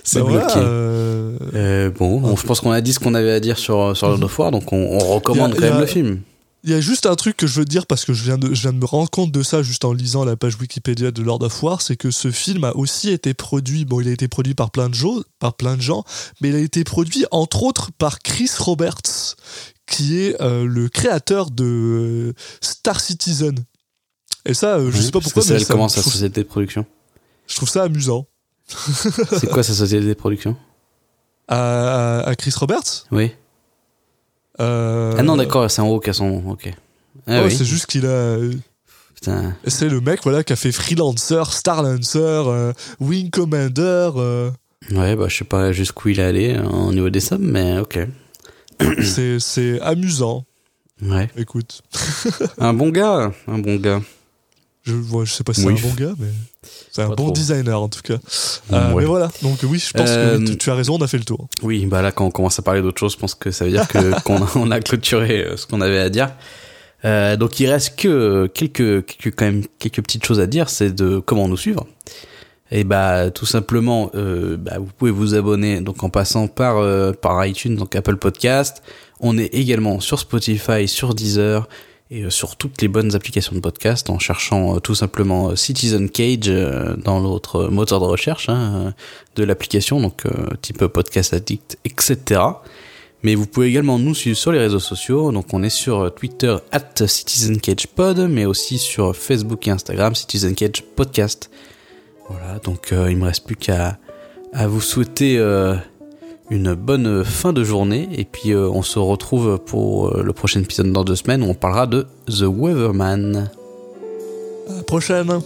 c'est Bah voilà, bloqué. euh, Euh, bon, bon, je pense qu'on a dit ce qu'on avait à dire sur, sur Lord of War, donc on, on recommande a- quand même a- le film. Il y a juste un truc que je veux dire parce que je viens, de, je viens de me rendre compte de ça juste en lisant la page Wikipédia de Lord of War, c'est que ce film a aussi été produit, bon il a été produit par plein de gens, par plein de gens, mais il a été produit entre autres par Chris Roberts, qui est euh, le créateur de euh, Star Citizen. Et ça, euh, je Ouais, sais pas pourquoi, mais elle ça- commence sa société de production. je trouve ça amusant. C'est quoi sa société de production? À, Chris Roberts? Oui. euh, Ah non, d'accord, c'est en haut qu'à son nom, ok. Ah ouais, oui, C'est juste qu'il a. putain. C'est le mec voilà, qui a fait Freelancer, Starlancer, euh, Wing Commander. euh, Ouais, bah je sais pas jusqu'où il est allé au niveau des sommes, mais ok. c'est, c'est amusant. Ouais. Écoute, Un bon gars, un bon gars. Je, ouais, je sais pas si Oui. c'est un bon gars, mais c'est un Pas bon trop. designer en tout cas. Euh, Ouais. Mais voilà, donc oui, je pense Euh, que oui, tu, tu as raison, on a fait le tour. Oui, bah là quand on commence à parler d'autre chose, je pense que ça veut dire que qu'on a, on a clôturé euh, ce qu'on avait à dire. Euh, donc il reste que quelques, quelques quand même quelques petites choses à dire, c'est de comment nous suivre. Et bah tout simplement, euh, bah, vous pouvez vous abonner donc en passant par euh, par iTunes, donc Apple Podcast. On est également sur Spotify, sur Deezer et euh, sur toutes les bonnes applications de podcast en cherchant euh, tout simplement euh, Citizen Cage dans l'autre moteur de recherche hein, de l'application, donc type podcast addict, etc. Mais vous pouvez également nous suivre sur les réseaux sociaux. Donc on est sur Twitter at CitizenCagePod, mais aussi sur Facebook et Instagram Citizen Cage Podcast. Voilà, donc euh, il me reste plus qu'à à vous souhaiter euh, une bonne fin de journée. Et puis euh, on se retrouve pour euh, le prochain épisode dans deux semaines où on parlera de The Weatherman. À la prochaine.